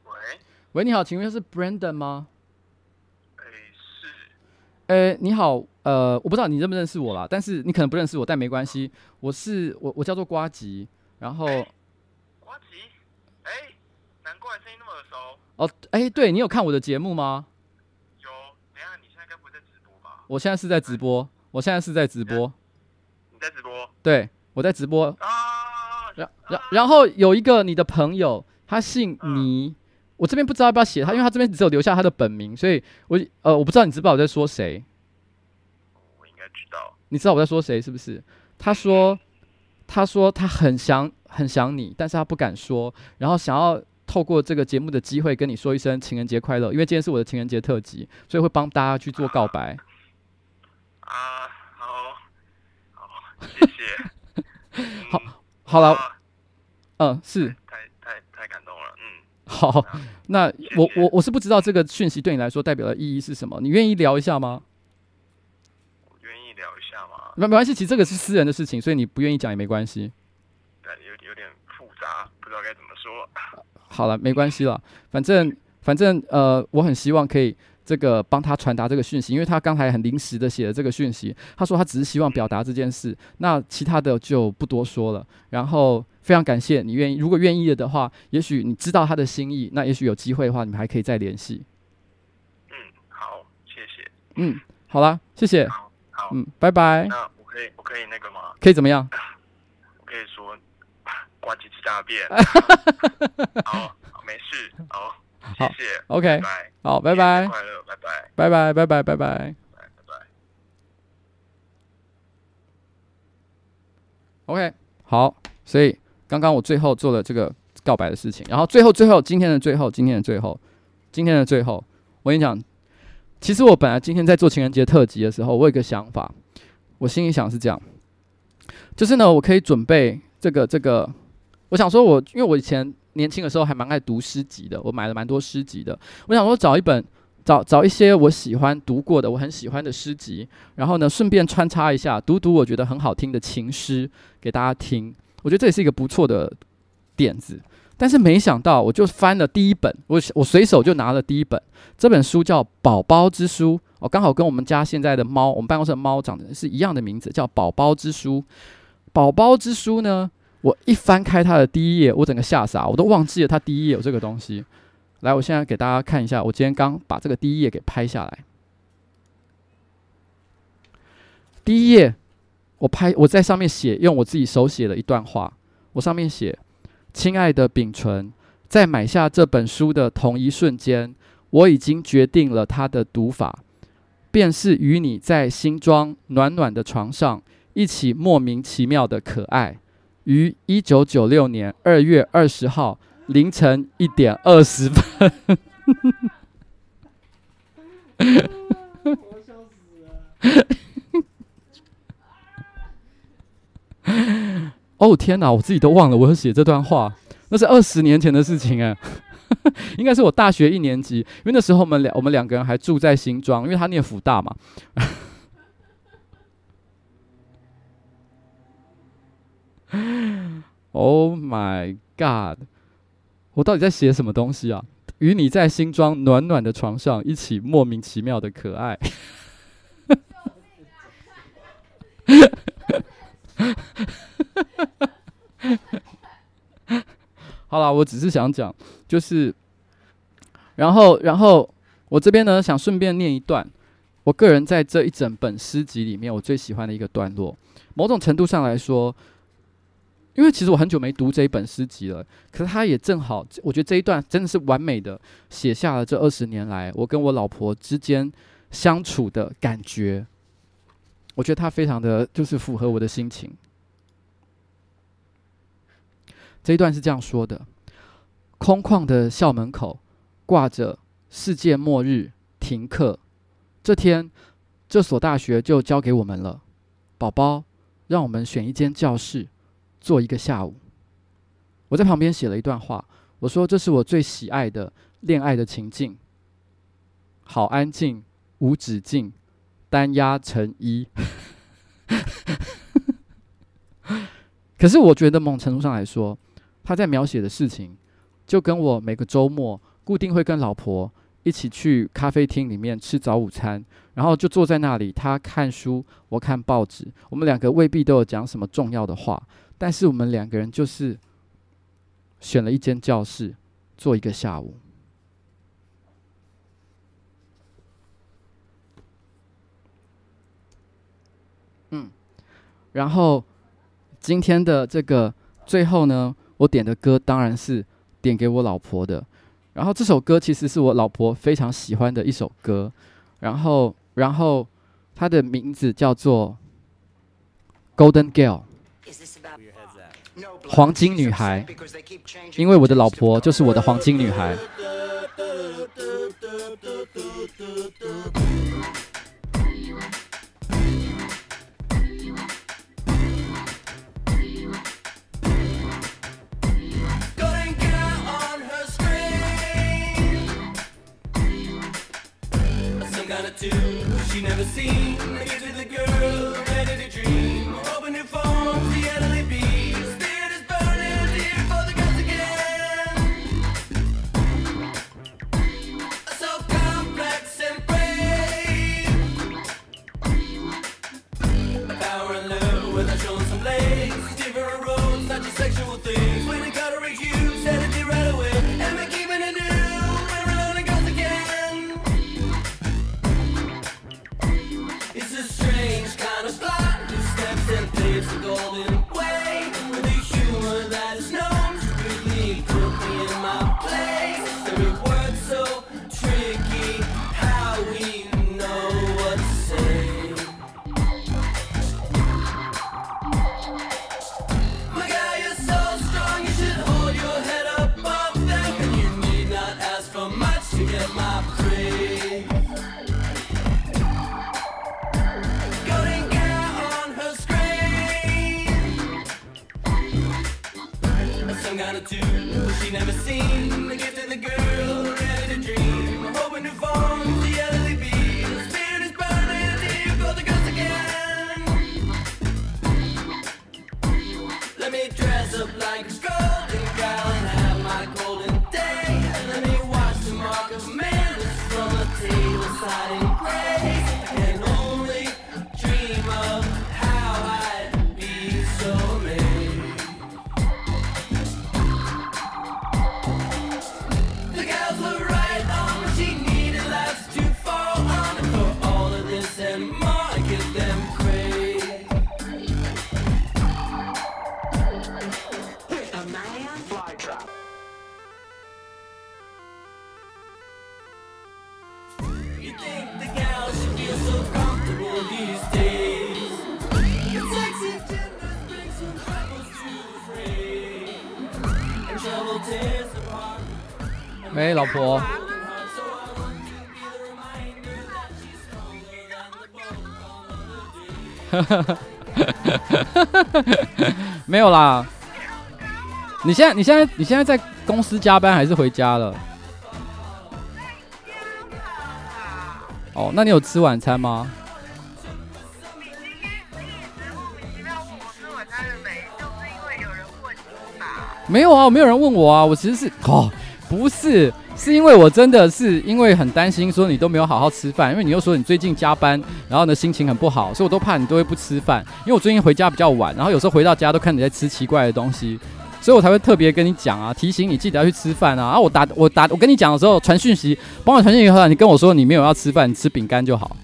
喂，喂，你好，请问是 Brandon 吗？哎，你好。呃，我不知道你认不认识我啦，但是你可能不认识我，但没关系。我是我，我叫做瓜吉，然后。瓜吉，哎，难怪声音那么耳熟。哦，哎，对，你有看我的节目吗？有，等下你现在该不会在直播吧？我现在是在直播，我现在是在直播。你在直播？对，我在直播。啊。然然然后有一个你的朋友，他姓倪，我这边不知道要不要写他，因为他这边只有留下他的本名，所以我呃，我不知道你知不知道我在说谁。我应该知道你知道我在说谁是不是？他说，他说他很想很想你，但是他不敢说，然后想要透过这个节目的机会跟你说一声情人节快乐，因为今天是我的情人节特辑，所以会帮大家去做告白。啊，好，好，谢谢。好，好了，嗯，是。好，那我我我是不知道这个讯息对你来说代表的意义是什么，你愿意聊一下吗？愿意聊一下吗没没关系，其实这个是私人的事情，所以你不愿意讲也没关系。对，有有点复杂，不知道该怎么说。好了，没关系了，反正反正呃，我很希望可以这个帮他传达这个讯息，因为他刚才很临时的写了这个讯息，他说他只是希望表达这件事，那其他的就不多说了。然后非常感谢你愿意，如果愿意了的话，也许你知道他的心意，那也许有机会的话，你们还可以再联系。嗯，好，谢谢。嗯，好啦，谢谢。好，好嗯，拜拜。那我可以，我可以那个吗？可以怎么样？我可以说，挂几次大便。好，好，没事。好，谢谢。OK，好，拜拜。快乐，拜拜。拜拜，拜拜，拜拜。拜拜。OK，好。所以刚刚我最后做了这个告白的事情，然后最后，最后，今天的最后，今天的最后，今天的最后，我跟你讲。其实我本来今天在做情人节特辑的时候，我有个想法，我心里想是这样：就是呢，我可以准备这个这个。我想说我，因为我以前年轻的时候还蛮爱读诗集的，我买了蛮多诗集的。我想说找一本，找找一些我喜欢读过的，我很喜欢的诗集，然后呢，顺便穿插一下读读我觉得很好听的情诗给大家听。我觉得这也是一个不错的点子。但是没想到，我就翻了第一本，我我随手就拿了第一本。这本书叫《宝宝之书》，哦，刚好跟我们家现在的猫，我们办公室的猫长得是一样的名字，叫《宝宝之书》。《宝宝之书》呢，我一翻开它的第一页，我整个吓傻，我都忘记了它第一页有这个东西。来，我现在给大家看一下，我今天刚把这个第一页给拍下来。第一页，我拍，我在上面写，用我自己手写了一段话，我上面写。亲爱的秉纯，在买下这本书的同一瞬间，我已经决定了它的读法，便是与你在新庄暖暖的床上一起莫名其妙的可爱。于一九九六年二月二十号凌晨一点二十分。哦天哪！我自己都忘了我要写这段话，那是二十年前的事情哎，应该是我大学一年级，因为那时候我们两我们两个人还住在新庄，因为他念辅大嘛。Oh my god！我到底在写什么东西啊？与你在新庄暖暖的床上一起莫名其妙的可爱。好了，我只是想讲，就是，然后，然后我这边呢，想顺便念一段，我个人在这一整本诗集里面，我最喜欢的一个段落。某种程度上来说，因为其实我很久没读这一本诗集了，可是它也正好，我觉得这一段真的是完美的写下了这二十年来我跟我老婆之间相处的感觉。我觉得它非常的就是符合我的心情。这一段是这样说的：空旷的校门口挂着“世界末日停课”，这天这所大学就交给我们了。宝宝，让我们选一间教室，坐一个下午。我在旁边写了一段话，我说这是我最喜爱的恋爱的情境。好安静，无止境，单压成一。可是我觉得，某种程度上来说，他在描写的事情，就跟我每个周末固定会跟老婆一起去咖啡厅里面吃早午餐，然后就坐在那里，他看书，我看报纸，我们两个未必都有讲什么重要的话，但是我们两个人就是选了一间教室，坐一个下午。嗯，然后今天的这个最后呢，我点的歌当然是点给我老婆的，然后这首歌其实是我老婆非常喜欢的一首歌，然后然后它的名字叫做《Golden Girl》，黄金女孩，因为我的老婆就是我的黄金女孩。scene. On the day. 没有啦。你现在你现在你现在在公司加班还是回家了？哦，那你有吃晚餐吗？没有啊，没有人问我啊。我其实是哦，不是，是因为我真的是因为很担心说你都没有好好吃饭，因为你又说你最近加班，然后呢心情很不好，所以我都怕你都会不吃饭。因为我最近回家比较晚，然后有时候回到家都看你在吃奇怪的东西，所以我才会特别跟你讲啊，提醒你记得要去吃饭啊。然后我打我打我跟你讲的时候传讯息，帮我传讯息后，你跟我说你没有要吃饭，你吃饼干就好。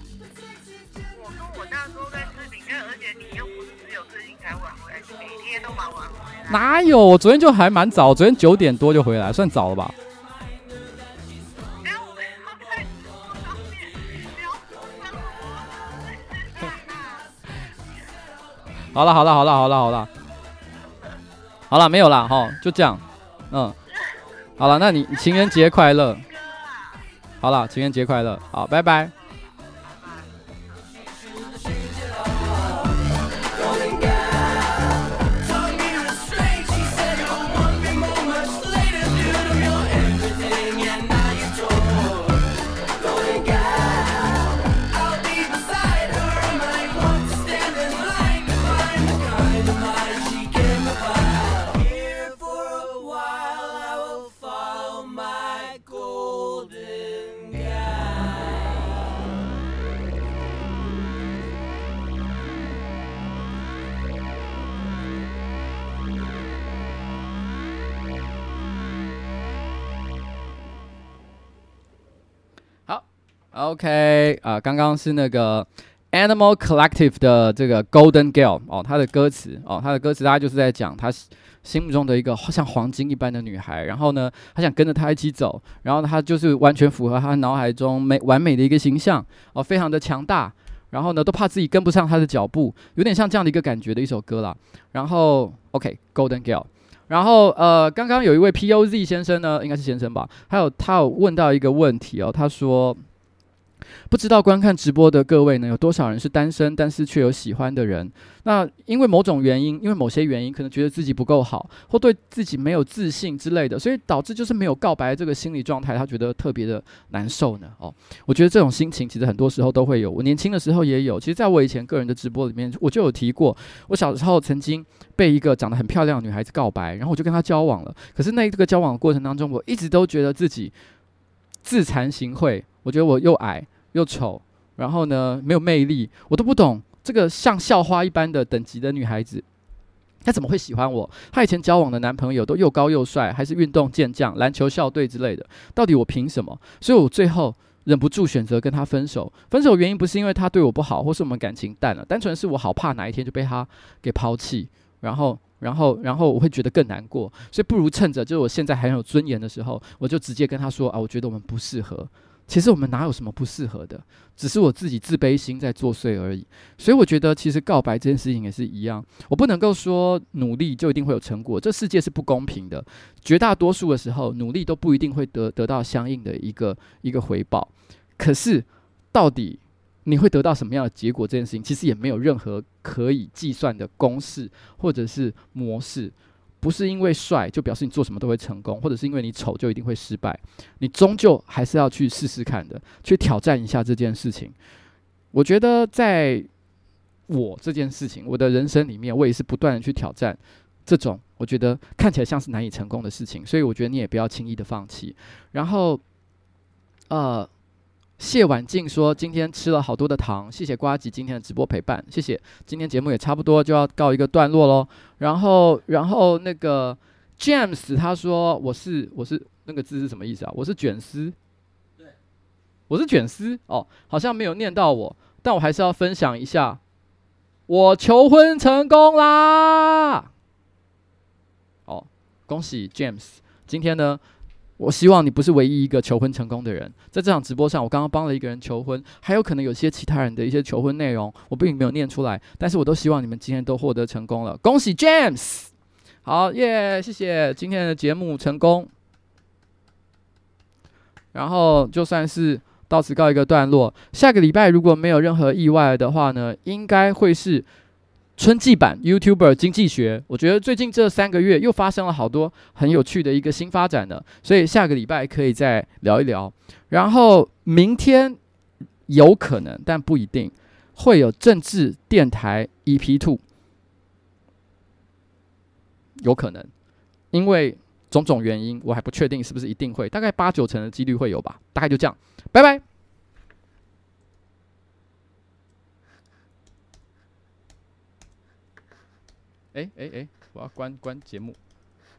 哪有？我昨天就还蛮早，昨天九点多就回来，算早了吧？好了好了好了好了好了，好了没有啦哈，就这样，嗯，好了，那你情人节快乐，好了，情人节快乐，好，拜拜。，OK 啊、刚刚是那个 Animal Collective 的这个 Golden Girl 哦，他的歌词哦，他的歌词大家就是在讲他心目中的一个像黄金一般的女孩，然后呢，他想跟着她一起走，然后他就是完全符合他脑海中美完美的一个形象哦，非常的强大，然后呢，都怕自己跟不上他的脚步，有点像这样的一个感觉的一首歌啦。然后 OK Golden Girl。然后呃，刚刚有一位 POZ 先生呢，应该是先生吧，还有他有问到一个问题哦，他说。不知道观看直播的各位呢，有多少人是单身，但是却有喜欢的人？那因为某种原因，因为某些原因，可能觉得自己不够好，或对自己没有自信之类的，所以导致就是没有告白这个心理状态，他觉得特别的难受呢。哦，我觉得这种心情其实很多时候都会有，我年轻的时候也有。其实在我以前个人的直播里面，我就有提过，我小时候曾经被一个长得很漂亮的女孩子告白，然后我就跟她交往了。可是那这个交往的过程当中，我一直都觉得自己自惭形秽，我觉得我又矮。又丑，然后呢，没有魅力，我都不懂这个像校花一般的等级的女孩子，她怎么会喜欢我？她以前交往的男朋友都又高又帅，还是运动健将、篮球校队之类的，到底我凭什么？所以我最后忍不住选择跟他分手。分手原因不是因为他对我不好，或是我们感情淡了，单纯是我好怕哪一天就被他给抛弃，然后，然后，然后我会觉得更难过，所以不如趁着就是我现在还有尊严的时候，我就直接跟他说啊，我觉得我们不适合。其实我们哪有什么不适合的，只是我自己自卑心在作祟而已。所以我觉得，其实告白这件事情也是一样。我不能够说努力就一定会有成果，这世界是不公平的。绝大多数的时候，努力都不一定会得得到相应的一个一个回报。可是，到底你会得到什么样的结果？这件事情其实也没有任何可以计算的公式或者是模式。不是因为帅就表示你做什么都会成功，或者是因为你丑就一定会失败。你终究还是要去试试看的，去挑战一下这件事情。我觉得在我这件事情，我的人生里面，我也是不断的去挑战这种我觉得看起来像是难以成功的事情。所以我觉得你也不要轻易的放弃。然后，呃。谢婉静说：“今天吃了好多的糖，谢谢瓜吉今天的直播陪伴，谢谢。今天节目也差不多就要告一个段落喽。然后，然后那个 James 他说我是我是那个字是什么意思啊？我是卷丝，对，我是卷丝哦，好像没有念到我，但我还是要分享一下，我求婚成功啦！哦，恭喜 James，今天呢。”我希望你不是唯一一个求婚成功的人。在这场直播上，我刚刚帮了一个人求婚，还有可能有些其他人的一些求婚内容，我并没有念出来。但是我都希望你们今天都获得成功了，恭喜 James！好耶，谢谢今天的节目成功。然后就算是到此告一个段落，下个礼拜如果没有任何意外的话呢，应该会是。春季版 YouTuber 经济学，我觉得最近这三个月又发生了好多很有趣的一个新发展呢，所以下个礼拜可以再聊一聊。然后明天有可能，但不一定会有政治电台 EP Two，有可能，因为种种原因，我还不确定是不是一定会，大概八九成的几率会有吧，大概就这样，拜拜。哎哎哎！我要关关节目。